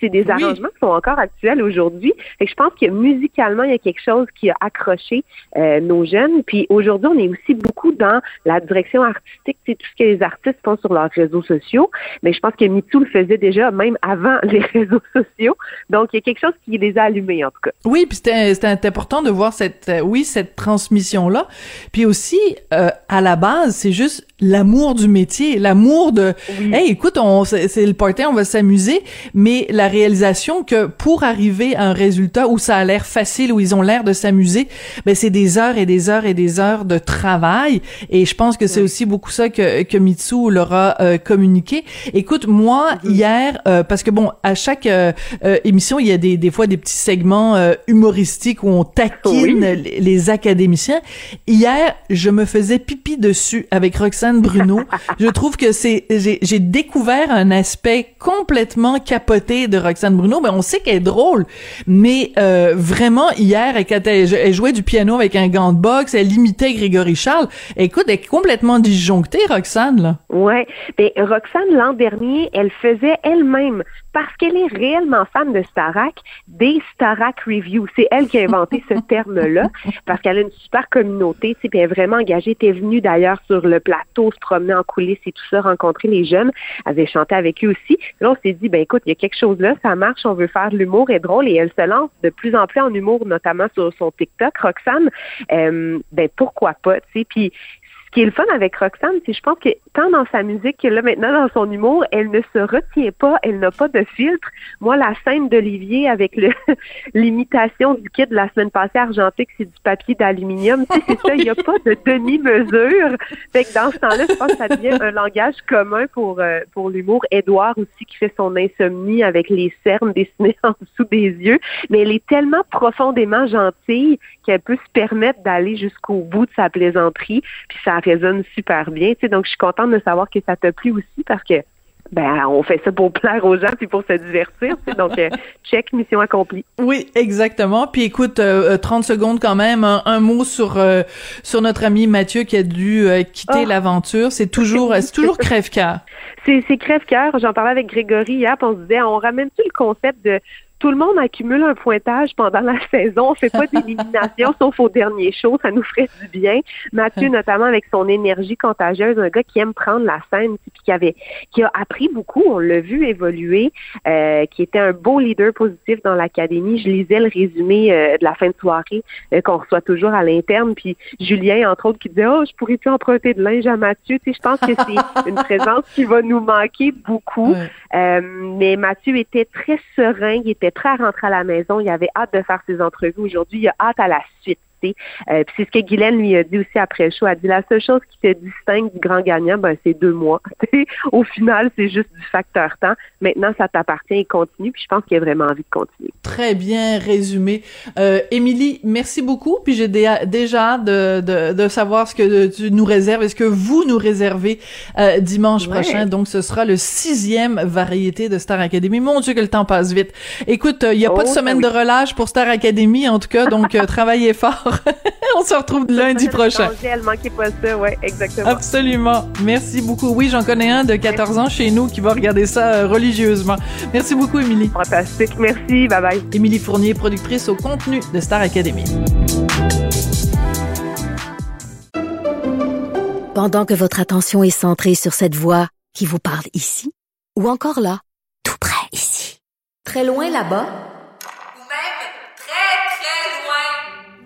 C'est des Oui. arrangements qui sont encore actuels aujourd'hui. Je pense que musicalement, il y a quelque chose qui a accroché euh, nos jeunes. Puis aujourd'hui, on est aussi beaucoup dans la direction artistique, c'est tout ce que les artistes font sur leurs réseaux sociaux. Mais je pense que Mitsu le faisait déjà même avant les réseaux sociaux. Donc, il y a quelque chose qui les a allumés, en tout cas. Oui, puis c'était important de voir cette euh, oui cette transmission là. Puis aussi euh, à la base, c'est juste l'amour du métier, l'amour de hey écoute, on c'est le party, on va s'amuser, mais la réalisation que pour arriver à un résultat où ça a l'air facile, où ils ont l'air de s'amuser, ben c'est des heures et des heures et des heures de travail et je pense que c'est aussi beaucoup ça que que Mitsu leur a euh, communiqué. Écoute, moi hier euh, parce que bon, à chaque euh, euh, émission, il y a des des fois des petits segments euh, humoristiques où on taquine les, les académiciens. Hier, je me faisais pipi dessus avec Roxane Bruno. je trouve que c'est j'ai découvert un aspect complètement capoté de Roxane Bruno. Ben on sait qu'elle est drôle, mais euh, vraiment hier, quand elle, elle jouait du piano avec un gant de boxe, elle imitait Grégory Charles. Écoute, elle est complètement disjonctée, Roxane là. Ouais. Mais Roxane, l'an dernier, elle faisait elle-même, parce qu'elle est réellement fan de Starac, des Starac Reviews. C'est elle qui a inventé ce terme-là, parce qu'elle a une super communauté, puis elle est vraiment engagée. Est venue d'ailleurs sur le plateau, se promener en coulisses et tout ça, rencontrer les jeunes. Elle avait chanté avec eux aussi. Là, on s'est dit, ben écoute, il y a quelque chose là, ça marche, on veut faire de l'humour et drôle, et elle se lance de plus en plus en humour, notamment sur son TikTok, Roxane. Euh, ben pourquoi pas, tu sais, puis qui est le fun avec Roxane, c'est je pense que tant dans sa musique que là maintenant dans son humour, elle ne se retient pas, elle n'a pas de filtre. Moi, la scène d'Olivier avec l'imitation du kit de la semaine passée argentique, c'est du papier d'aluminium. C'est ça, il n'y a pas de demi-mesure. Fait que dans ce temps-là, je pense que ça devient un langage commun pour euh, pour l'humour. Édouard aussi qui fait son insomnie avec les cernes dessinées en dessous des yeux, mais elle est tellement profondément gentille qu'elle peut se permettre d'aller jusqu'au bout de sa plaisanterie, puis ça résonne super bien. Tu sais, donc je suis contente de savoir que ça t'a plu aussi parce que ben on fait ça pour plaire aux gens puis pour se divertir. donc euh, check mission accomplie. Oui, exactement. Puis écoute, euh, euh, 30 secondes quand même, un, un mot sur euh, sur notre ami Mathieu qui a dû euh, quitter Oh. l'aventure. C'est toujours c'est toujours crève-cœur. C'est, c'est crève-cœur. J'en parlais avec Grégory hier, puis on se disait, on ramène-tu le concept de tout le monde accumule un pointage pendant la saison, on fait pas d'élimination sauf au dernier show, ça nous ferait du bien. Mathieu, notamment avec son énergie contagieuse, un gars qui aime prendre la scène, puis qui avait, qui a appris beaucoup, on l'a vu évoluer, euh, qui était un beau leader positif dans l'académie. Je lisais le résumé euh, de la fin de soirée euh, qu'on reçoit toujours à l'interne, puis Julien, entre autres, qui disait, oh, je pourrais plus emprunter de linge à Mathieu. Tu sais, je pense que c'est une présence qui va nous manquer beaucoup. Ouais. Euh, mais Mathieu était très serein, il était prêt à rentrer à la maison, il avait hâte de faire ses entrevues aujourd'hui, il a hâte à la suite. Euh, puis c'est ce que Guylaine lui a dit aussi après le show. Elle a dit la seule chose qui te distingue du grand gagnant, ben c'est deux mois. Au final, c'est juste du facteur temps. Maintenant, ça t'appartient et continue. Puis je pense qu'il a vraiment envie de continuer. Très bien résumé. Euh, Émilie, merci beaucoup. Puis j'ai dé- déjà hâte de, de, de savoir ce que tu nous réserves et ce que vous nous réservez euh, dimanche Ouais. prochain. Donc, ce sera le sixième variété de Star Academy. Mon Dieu, que le temps passe vite. Écoute, il n'y a pas de Oh, semaine oui. de relâche pour Star Academy, en tout cas. Donc, euh, travaillez fort. On se retrouve lundi prochain. Elle manquait pas ça, ouais, exactement. Absolument. Merci beaucoup. Oui, j'en connais un de 14 ans chez nous qui va regarder ça euh, religieusement. Merci beaucoup, Émilie. Fantastique. Merci. Bye bye. Émilie Fournier, productrice au contenu de Star Academy. Pendant que votre attention est centrée sur cette voix qui vous parle ici, ou encore là, tout près ici, très loin là-bas, Ou même très, très loin.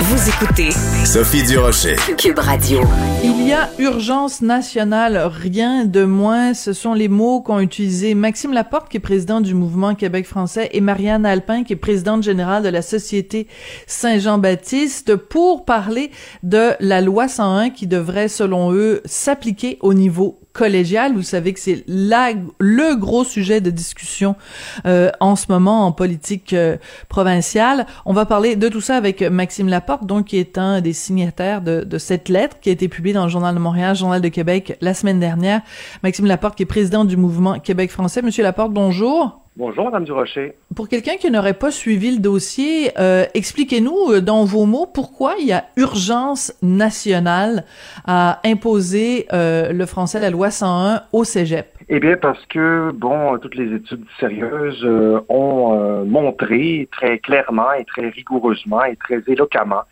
Vous écoutez Sophie Durocher. Cube Radio. Il y a urgence nationale, rien de moins. Ce sont les mots qu'ont utilisés Maxime Laporte, qui est président du mouvement Québec français, et Marianne Alpin, qui est présidente générale de la Société Saint-Jean-Baptiste, pour parler de la loi 101 qui devrait, selon eux, s'appliquer au niveau Vous savez que c'est la, le gros sujet de discussion euh, en ce moment en politique euh, provinciale. On va parler de tout ça avec Maxime Laporte, donc qui est un des signataires de, de cette lettre qui a été publiée dans le Journal de Montréal, Journal de Québec la semaine dernière. Maxime Laporte, qui est président du mouvement Québec français. Monsieur Laporte, bonjour. Bonjour, Madame Durocher. Pour quelqu'un qui n'aurait pas suivi le dossier, euh, expliquez-nous euh, dans vos mots pourquoi il y a urgence nationale à imposer euh, le français, la loi 101 au cégep? Eh bien, parce que, bon, toutes les études sérieuses euh, ont montré très clairement et très rigoureusement et très éloquemment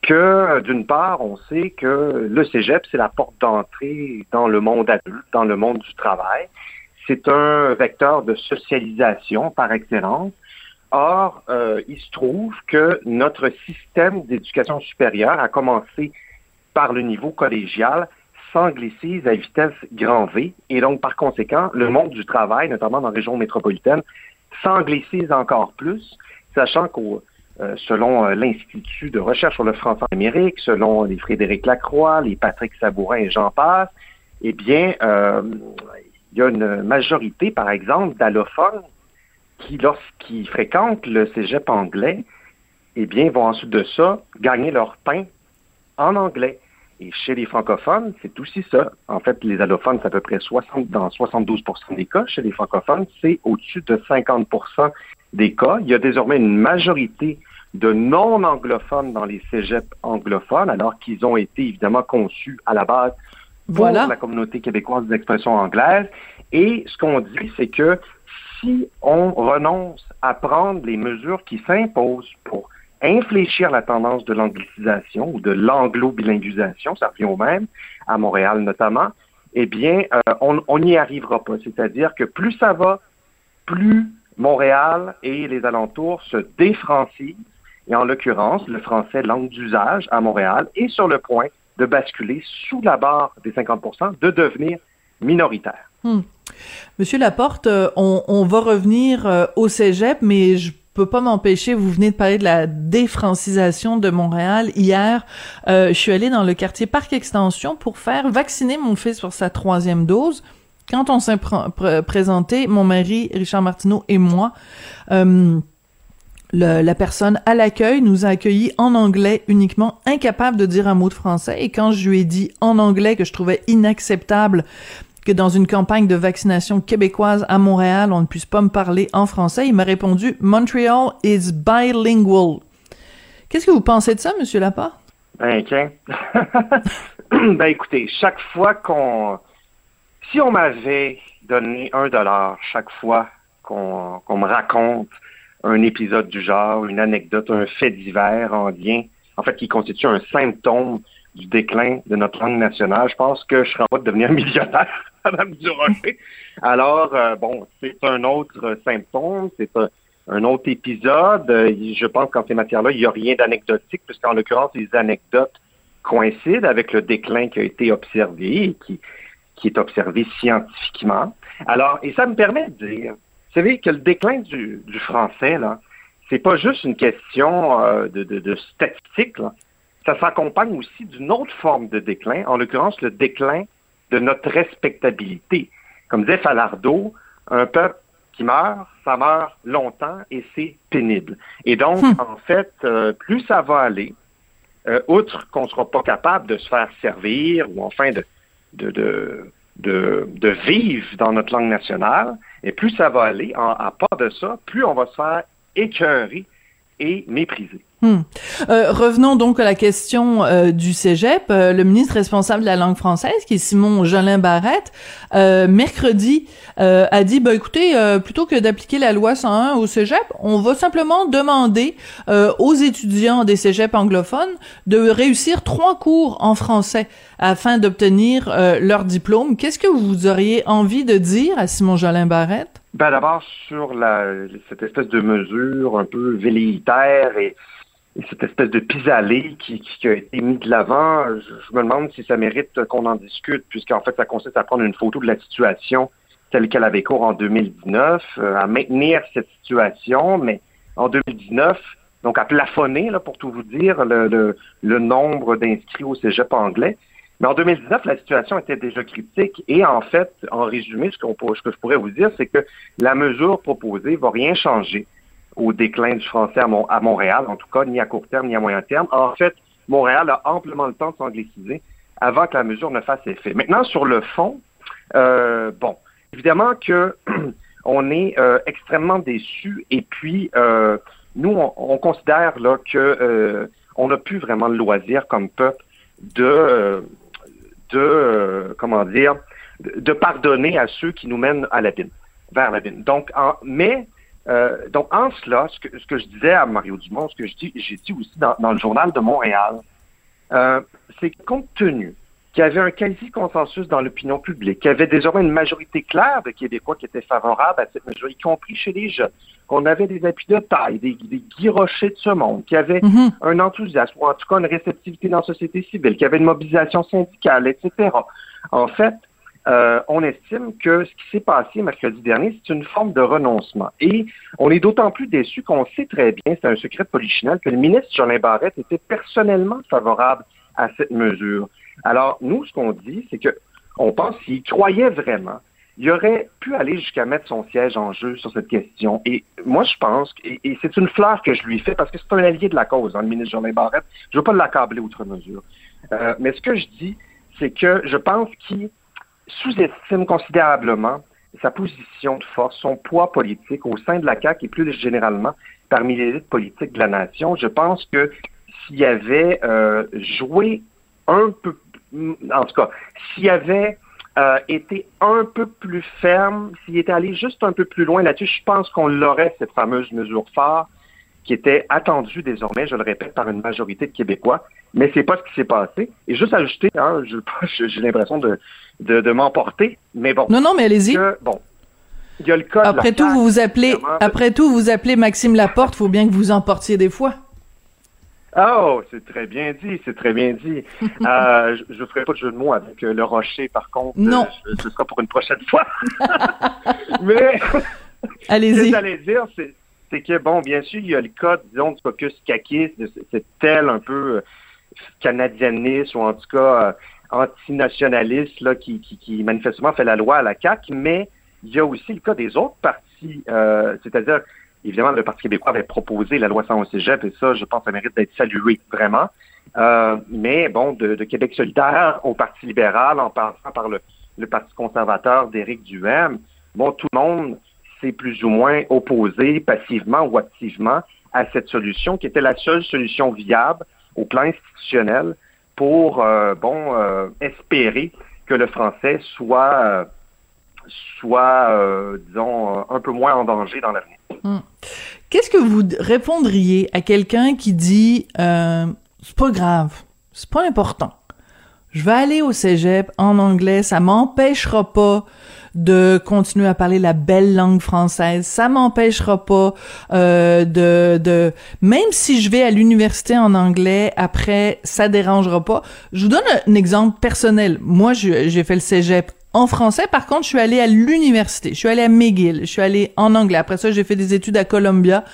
que, d'une part, on sait que le cégep, c'est la porte d'entrée dans le monde adulte, dans le monde du travail. C'est un vecteur de socialisation par excellence. Or, euh, il se trouve que notre système d'éducation supérieure a commencé par le niveau collégial s'anglicise à vitesse grand V et donc par conséquent, le monde du travail, notamment dans la région métropolitaine, s'anglicise encore plus, sachant qu'au euh, selon euh, l'Institut de recherche sur le français en Amérique, selon les Frédéric Lacroix, les Patrick Sabourin et j'en passe, eh bien, euh, il y a une majorité, par exemple, d'allophones qui, lorsqu'ils fréquentent le cégep anglais, eh bien, vont ensuite de ça gagner leur pain en anglais. Et chez les francophones, c'est aussi ça. En fait, les allophones, c'est à peu près 60, dans 72% des cas. Chez les francophones, c'est au-dessus de 50% des cas. Il y a désormais une majorité de non-anglophones dans les cégeps anglophones, alors qu'ils ont été évidemment conçus à la base pour Voilà. la communauté québécoise d'expression anglaise. Et ce qu'on dit, c'est que si on renonce à prendre les mesures qui s'imposent pour infléchir la tendance de l'anglicisation ou de l'anglo-bilinguisation, ça revient au même, à Montréal notamment, eh bien, euh, on n'y arrivera pas. C'est-à-dire que plus ça va, plus Montréal et les alentours se défrancisent, et en l'occurrence, le français langue d'usage à Montréal est sur le point de basculer sous la barre des 50 de devenir minoritaire. Hmm. Monsieur Laporte, euh, on, on va revenir euh, au cégep, mais je peux pas m'empêcher, vous venez de parler de la défrancisation de Montréal. Hier, euh, je suis allée dans le quartier Parc Extension pour faire vacciner mon fils pour sa troisième dose. Quand on s'est présenté, mon mari, Richard Martineau et moi, la personne à l'accueil nous a accueillis en anglais uniquement, incapable de dire un mot de français. Et quand je lui ai dit en anglais que je trouvais inacceptable que dans une campagne de vaccination québécoise à Montréal, on ne puisse pas me parler en français, il m'a répondu Montreal is bilingual. Qu'est-ce que vous pensez de ça, Monsieur Lapa? Ben, ben, écoutez, chaque fois qu'on. Si on m'avait donné un dollar chaque fois qu'on me raconte un épisode du genre, une anecdote, un fait divers en lien, en fait, qui constitue un symptôme du déclin de notre langue nationale, je pense que je serais en train de devenir millionnaire, Madame Durocher. Alors, euh, bon, c'est un autre symptôme, c'est un, autre épisode. Je pense qu'en ces matières-là, il n'y a rien d'anecdotique, puisqu'en l'occurrence, les anecdotes coïncident avec le déclin qui a été observé, qui, qui est observé scientifiquement. Alors, et ça me permet de dire, vous savez que le déclin du, du français, là, c'est pas juste une question euh, de, de, là ça s'accompagne aussi d'une autre forme de déclin, en l'occurrence le déclin de notre respectabilité. Comme disait Falardeau, un peuple qui meurt, ça meurt longtemps et c'est pénible. Et donc, hmm. en fait, euh, plus ça va aller, euh, outre qu'on ne sera pas capable de se faire servir ou enfin de, de, de, de, vivre dans notre langue nationale, et plus ça va aller, à part de ça, plus on va se faire écœurer et mépriser. Hmm. Euh, revenons donc à la question euh, du cégep. Euh, le ministre responsable de la langue française, qui est Simon Jolin Barrette, mercredi a dit, bah, écoutez, plutôt que d'appliquer la loi 101 au cégep, on va simplement demander aux étudiants des cégeps anglophones de réussir trois cours en français afin d'obtenir leur diplôme. Qu'est-ce que vous auriez envie de dire à Simon Jolin Barrette? Ben d'abord sur la, cette espèce de mesure un peu velléitaire et cette espèce de pis-aller qui, a été mis de l'avant, je, me demande si ça mérite qu'on en discute, puisqu'en fait, ça consiste à prendre une photo de la situation telle qu'elle avait cours en 2019, euh, à maintenir cette situation, mais en 2019, donc à plafonner, pour tout vous dire, le, nombre d'inscrits au cégep anglais. Mais en 2019, la situation était déjà critique et en fait, en résumé, ce, ce que je pourrais vous dire, c'est que la mesure proposée va rien changer au déclin du français à, Montréal, en tout cas, ni à court terme, ni à moyen terme. En fait, Montréal a amplement le temps de s'angliciser avant que la mesure ne fasse effet. Maintenant, sur le fond, euh, bon, évidemment que on est euh, extrêmement déçus et puis euh, nous, on, considère là que on n'a plus vraiment le loisir comme peuple de de comment dire de, pardonner à ceux qui nous mènent à la l'abîme, vers l'abîme. Donc, en, mais euh, donc, en cela, ce que, ce que, je disais à Mario Dumont, ce que j'ai dit aussi dans, dans, le journal de Montréal, euh, c'est compte tenu qu'il y avait un quasi-consensus dans l'opinion publique, qu'il y avait désormais une majorité claire de Québécois qui étaient favorables à cette mesure, y compris chez les jeunes, qu'on avait des appuis de taille, des, des Guy de ce monde, qu'il y avait mm-hmm. un enthousiasme, ou en tout cas une réceptivité dans la société civile, qu'il y avait une mobilisation syndicale, etc. En fait, euh, on estime que ce qui s'est passé mercredi dernier, c'est une forme de renoncement. Et on est d'autant plus déçu qu'on sait très bien, c'est un secret polichinelle, que le ministre Jolin Barrette était personnellement favorable à cette mesure. Alors, nous, ce qu'on dit, c'est que on pense qu'il croyait vraiment. Il aurait pu aller jusqu'à mettre son siège en jeu sur cette question. Et moi, je pense, et, c'est une fleur que je lui fais parce que c'est un allié de la cause, hein, le ministre Jolin Barrette. Je ne veux pas l'accabler outre mesure. Euh, mais ce que je dis, c'est que je pense qu'il sous-estime considérablement sa position de force, son poids politique au sein de la CAQ et plus généralement parmi les élites politiques de la nation. Je pense que s'il avait euh, joué un peu, en tout cas, s'il avait euh, été un peu plus ferme, s'il était allé juste un peu plus loin là-dessus, je pense qu'on l'aurait, cette fameuse mesure phare qui était attendue désormais, je le répète, par une majorité de Québécois, mais c'est pas ce qui s'est passé. Et juste ajouter, hein, j'ai l'impression de, de, de m'emporter, mais bon. Non, non, mais allez-y. bon, il y a le cas de Après tout, vous vous appelez, après tout, vous appelez Maxime Laporte, faut bien que vous en portiez des fois. Oh, c'est très bien dit, c'est très bien dit. Euh, je ne ferai pas de jeu de mots avec euh, le rocher, par contre. Non. Euh, ce sera pour une prochaine fois. Mais ce que Allez-y. j'allais dire, c'est c'est que, bon, bien sûr, il y a le cas, disons, du caucus caquiste, de cette tel un peu euh, canadianiste ou en tout cas euh, antinationaliste là, qui, manifestement fait la loi à la CAQ, mais il y a aussi le cas des autres partis, euh, c'est-à-dire, évidemment, le Parti québécois avait proposé la loi 111 cégep, et ça, je pense, ça mérite d'être salué, vraiment. Mais bon, de, Québec solidaire au Parti libéral, en passant par le, le Parti conservateur d'Éric Duhem, bon, tout le monde plus ou moins opposé passivement ou activement à cette solution qui était la seule solution viable au plan institutionnel pour, euh, bon, euh, espérer que le français soit, euh, disons, un peu moins en danger dans l'avenir. Hmm. Qu'est-ce que vous répondriez à quelqu'un qui dit c'est pas grave, c'est pas important. Je vais aller au cégep en anglais, ça m'empêchera pas de continuer à parler la belle langue française, ça m'empêchera pas euh, de de même si je vais à l'université en anglais après, ça dérangera pas. Je vous donne un exemple personnel. Moi, j'ai fait le cégep en français, par contre, je suis allée à l'université. Je suis allée à McGill. Je suis allée en anglais. Après ça, j'ai fait des études à Columbia.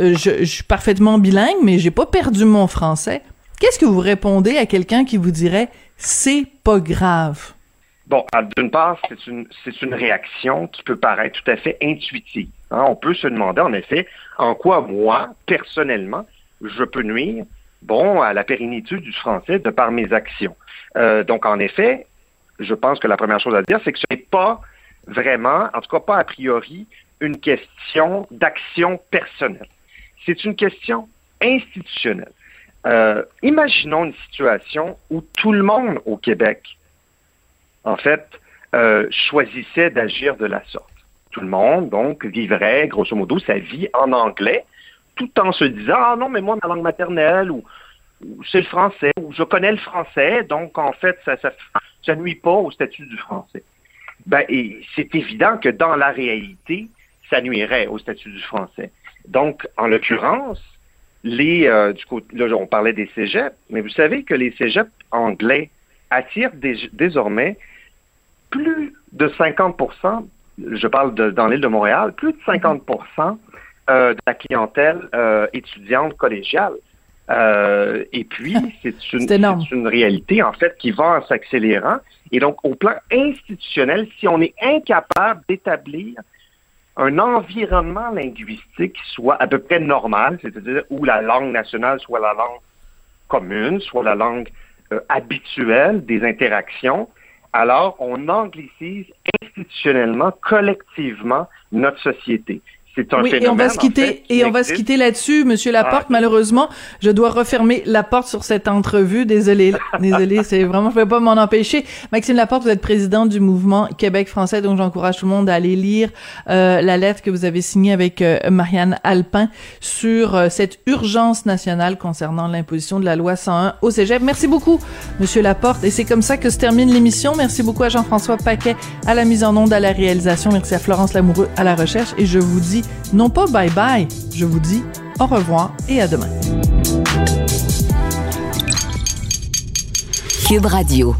Euh, je, je suis parfaitement bilingue, mais j'ai pas perdu mon français. Qu'est-ce que vous répondez à quelqu'un qui vous dirait c'est pas grave? Bon, d'une part, c'est une, réaction qui peut paraître tout à fait intuitive. hein. On peut se demander, en effet, en quoi moi, personnellement, je peux nuire, bon, à la pérennité du français de par mes actions. Euh, donc, en effet, je pense que la première chose à dire, c'est que ce n'est pas vraiment, en tout cas pas a priori, une question d'action personnelle. C'est une question institutionnelle. Euh, imaginons une situation où tout le monde au Québec en fait, euh, choisissait d'agir de la sorte. Tout le monde, donc, vivrait, grosso modo, sa vie en anglais, tout en se disant, ah non, mais moi, ma langue maternelle, ou, c'est le français, ou je connais le français, donc, en fait, ça, ça, ça nuit pas au statut du français. Ben, et c'est évident que dans la réalité, ça nuirait au statut du français. Donc, en l'occurrence, les, euh, du côté, là, on parlait des cégeps, mais vous savez que les cégeps anglais attirent dés- désormais plus de 50% je parle de- dans l'île de Montréal, plus de 50% euh, de la clientèle euh, étudiante collégiale. Euh, et puis, c'est une, C'est c'est une réalité, en fait, qui va en s'accélérant. Et donc, au plan institutionnel, si on est incapable d'établir un environnement linguistique qui soit à peu près normal, c'est-à-dire où la langue nationale soit la langue commune, soit la langue euh, habituelle des interactions, alors on anglicise institutionnellement, collectivement, notre société. C'est un Oui, phénomène. et on va se en quitter fait, et on va se quitter là-dessus, Monsieur Laporte. Ah. Malheureusement, je dois refermer la porte sur cette entrevue. Désolé, désolé, c'est vraiment, je ne peux pas m'en empêcher. Maxime Laporte, vous êtes président du mouvement Québec français, donc j'encourage tout le monde à aller lire euh, la lettre que vous avez signée avec euh, Marianne Alpin sur euh, cette urgence nationale concernant l'imposition de la loi 101 au Cégep. Merci beaucoup, Monsieur Laporte, et c'est comme ça que se termine l'émission. Merci beaucoup à Jean-François Paquet à la mise en onde, à la réalisation. Merci à Florence Lamoureux à la recherche, et je vous non pas bye bye, je vous dis au revoir et à demain. Cube Radio.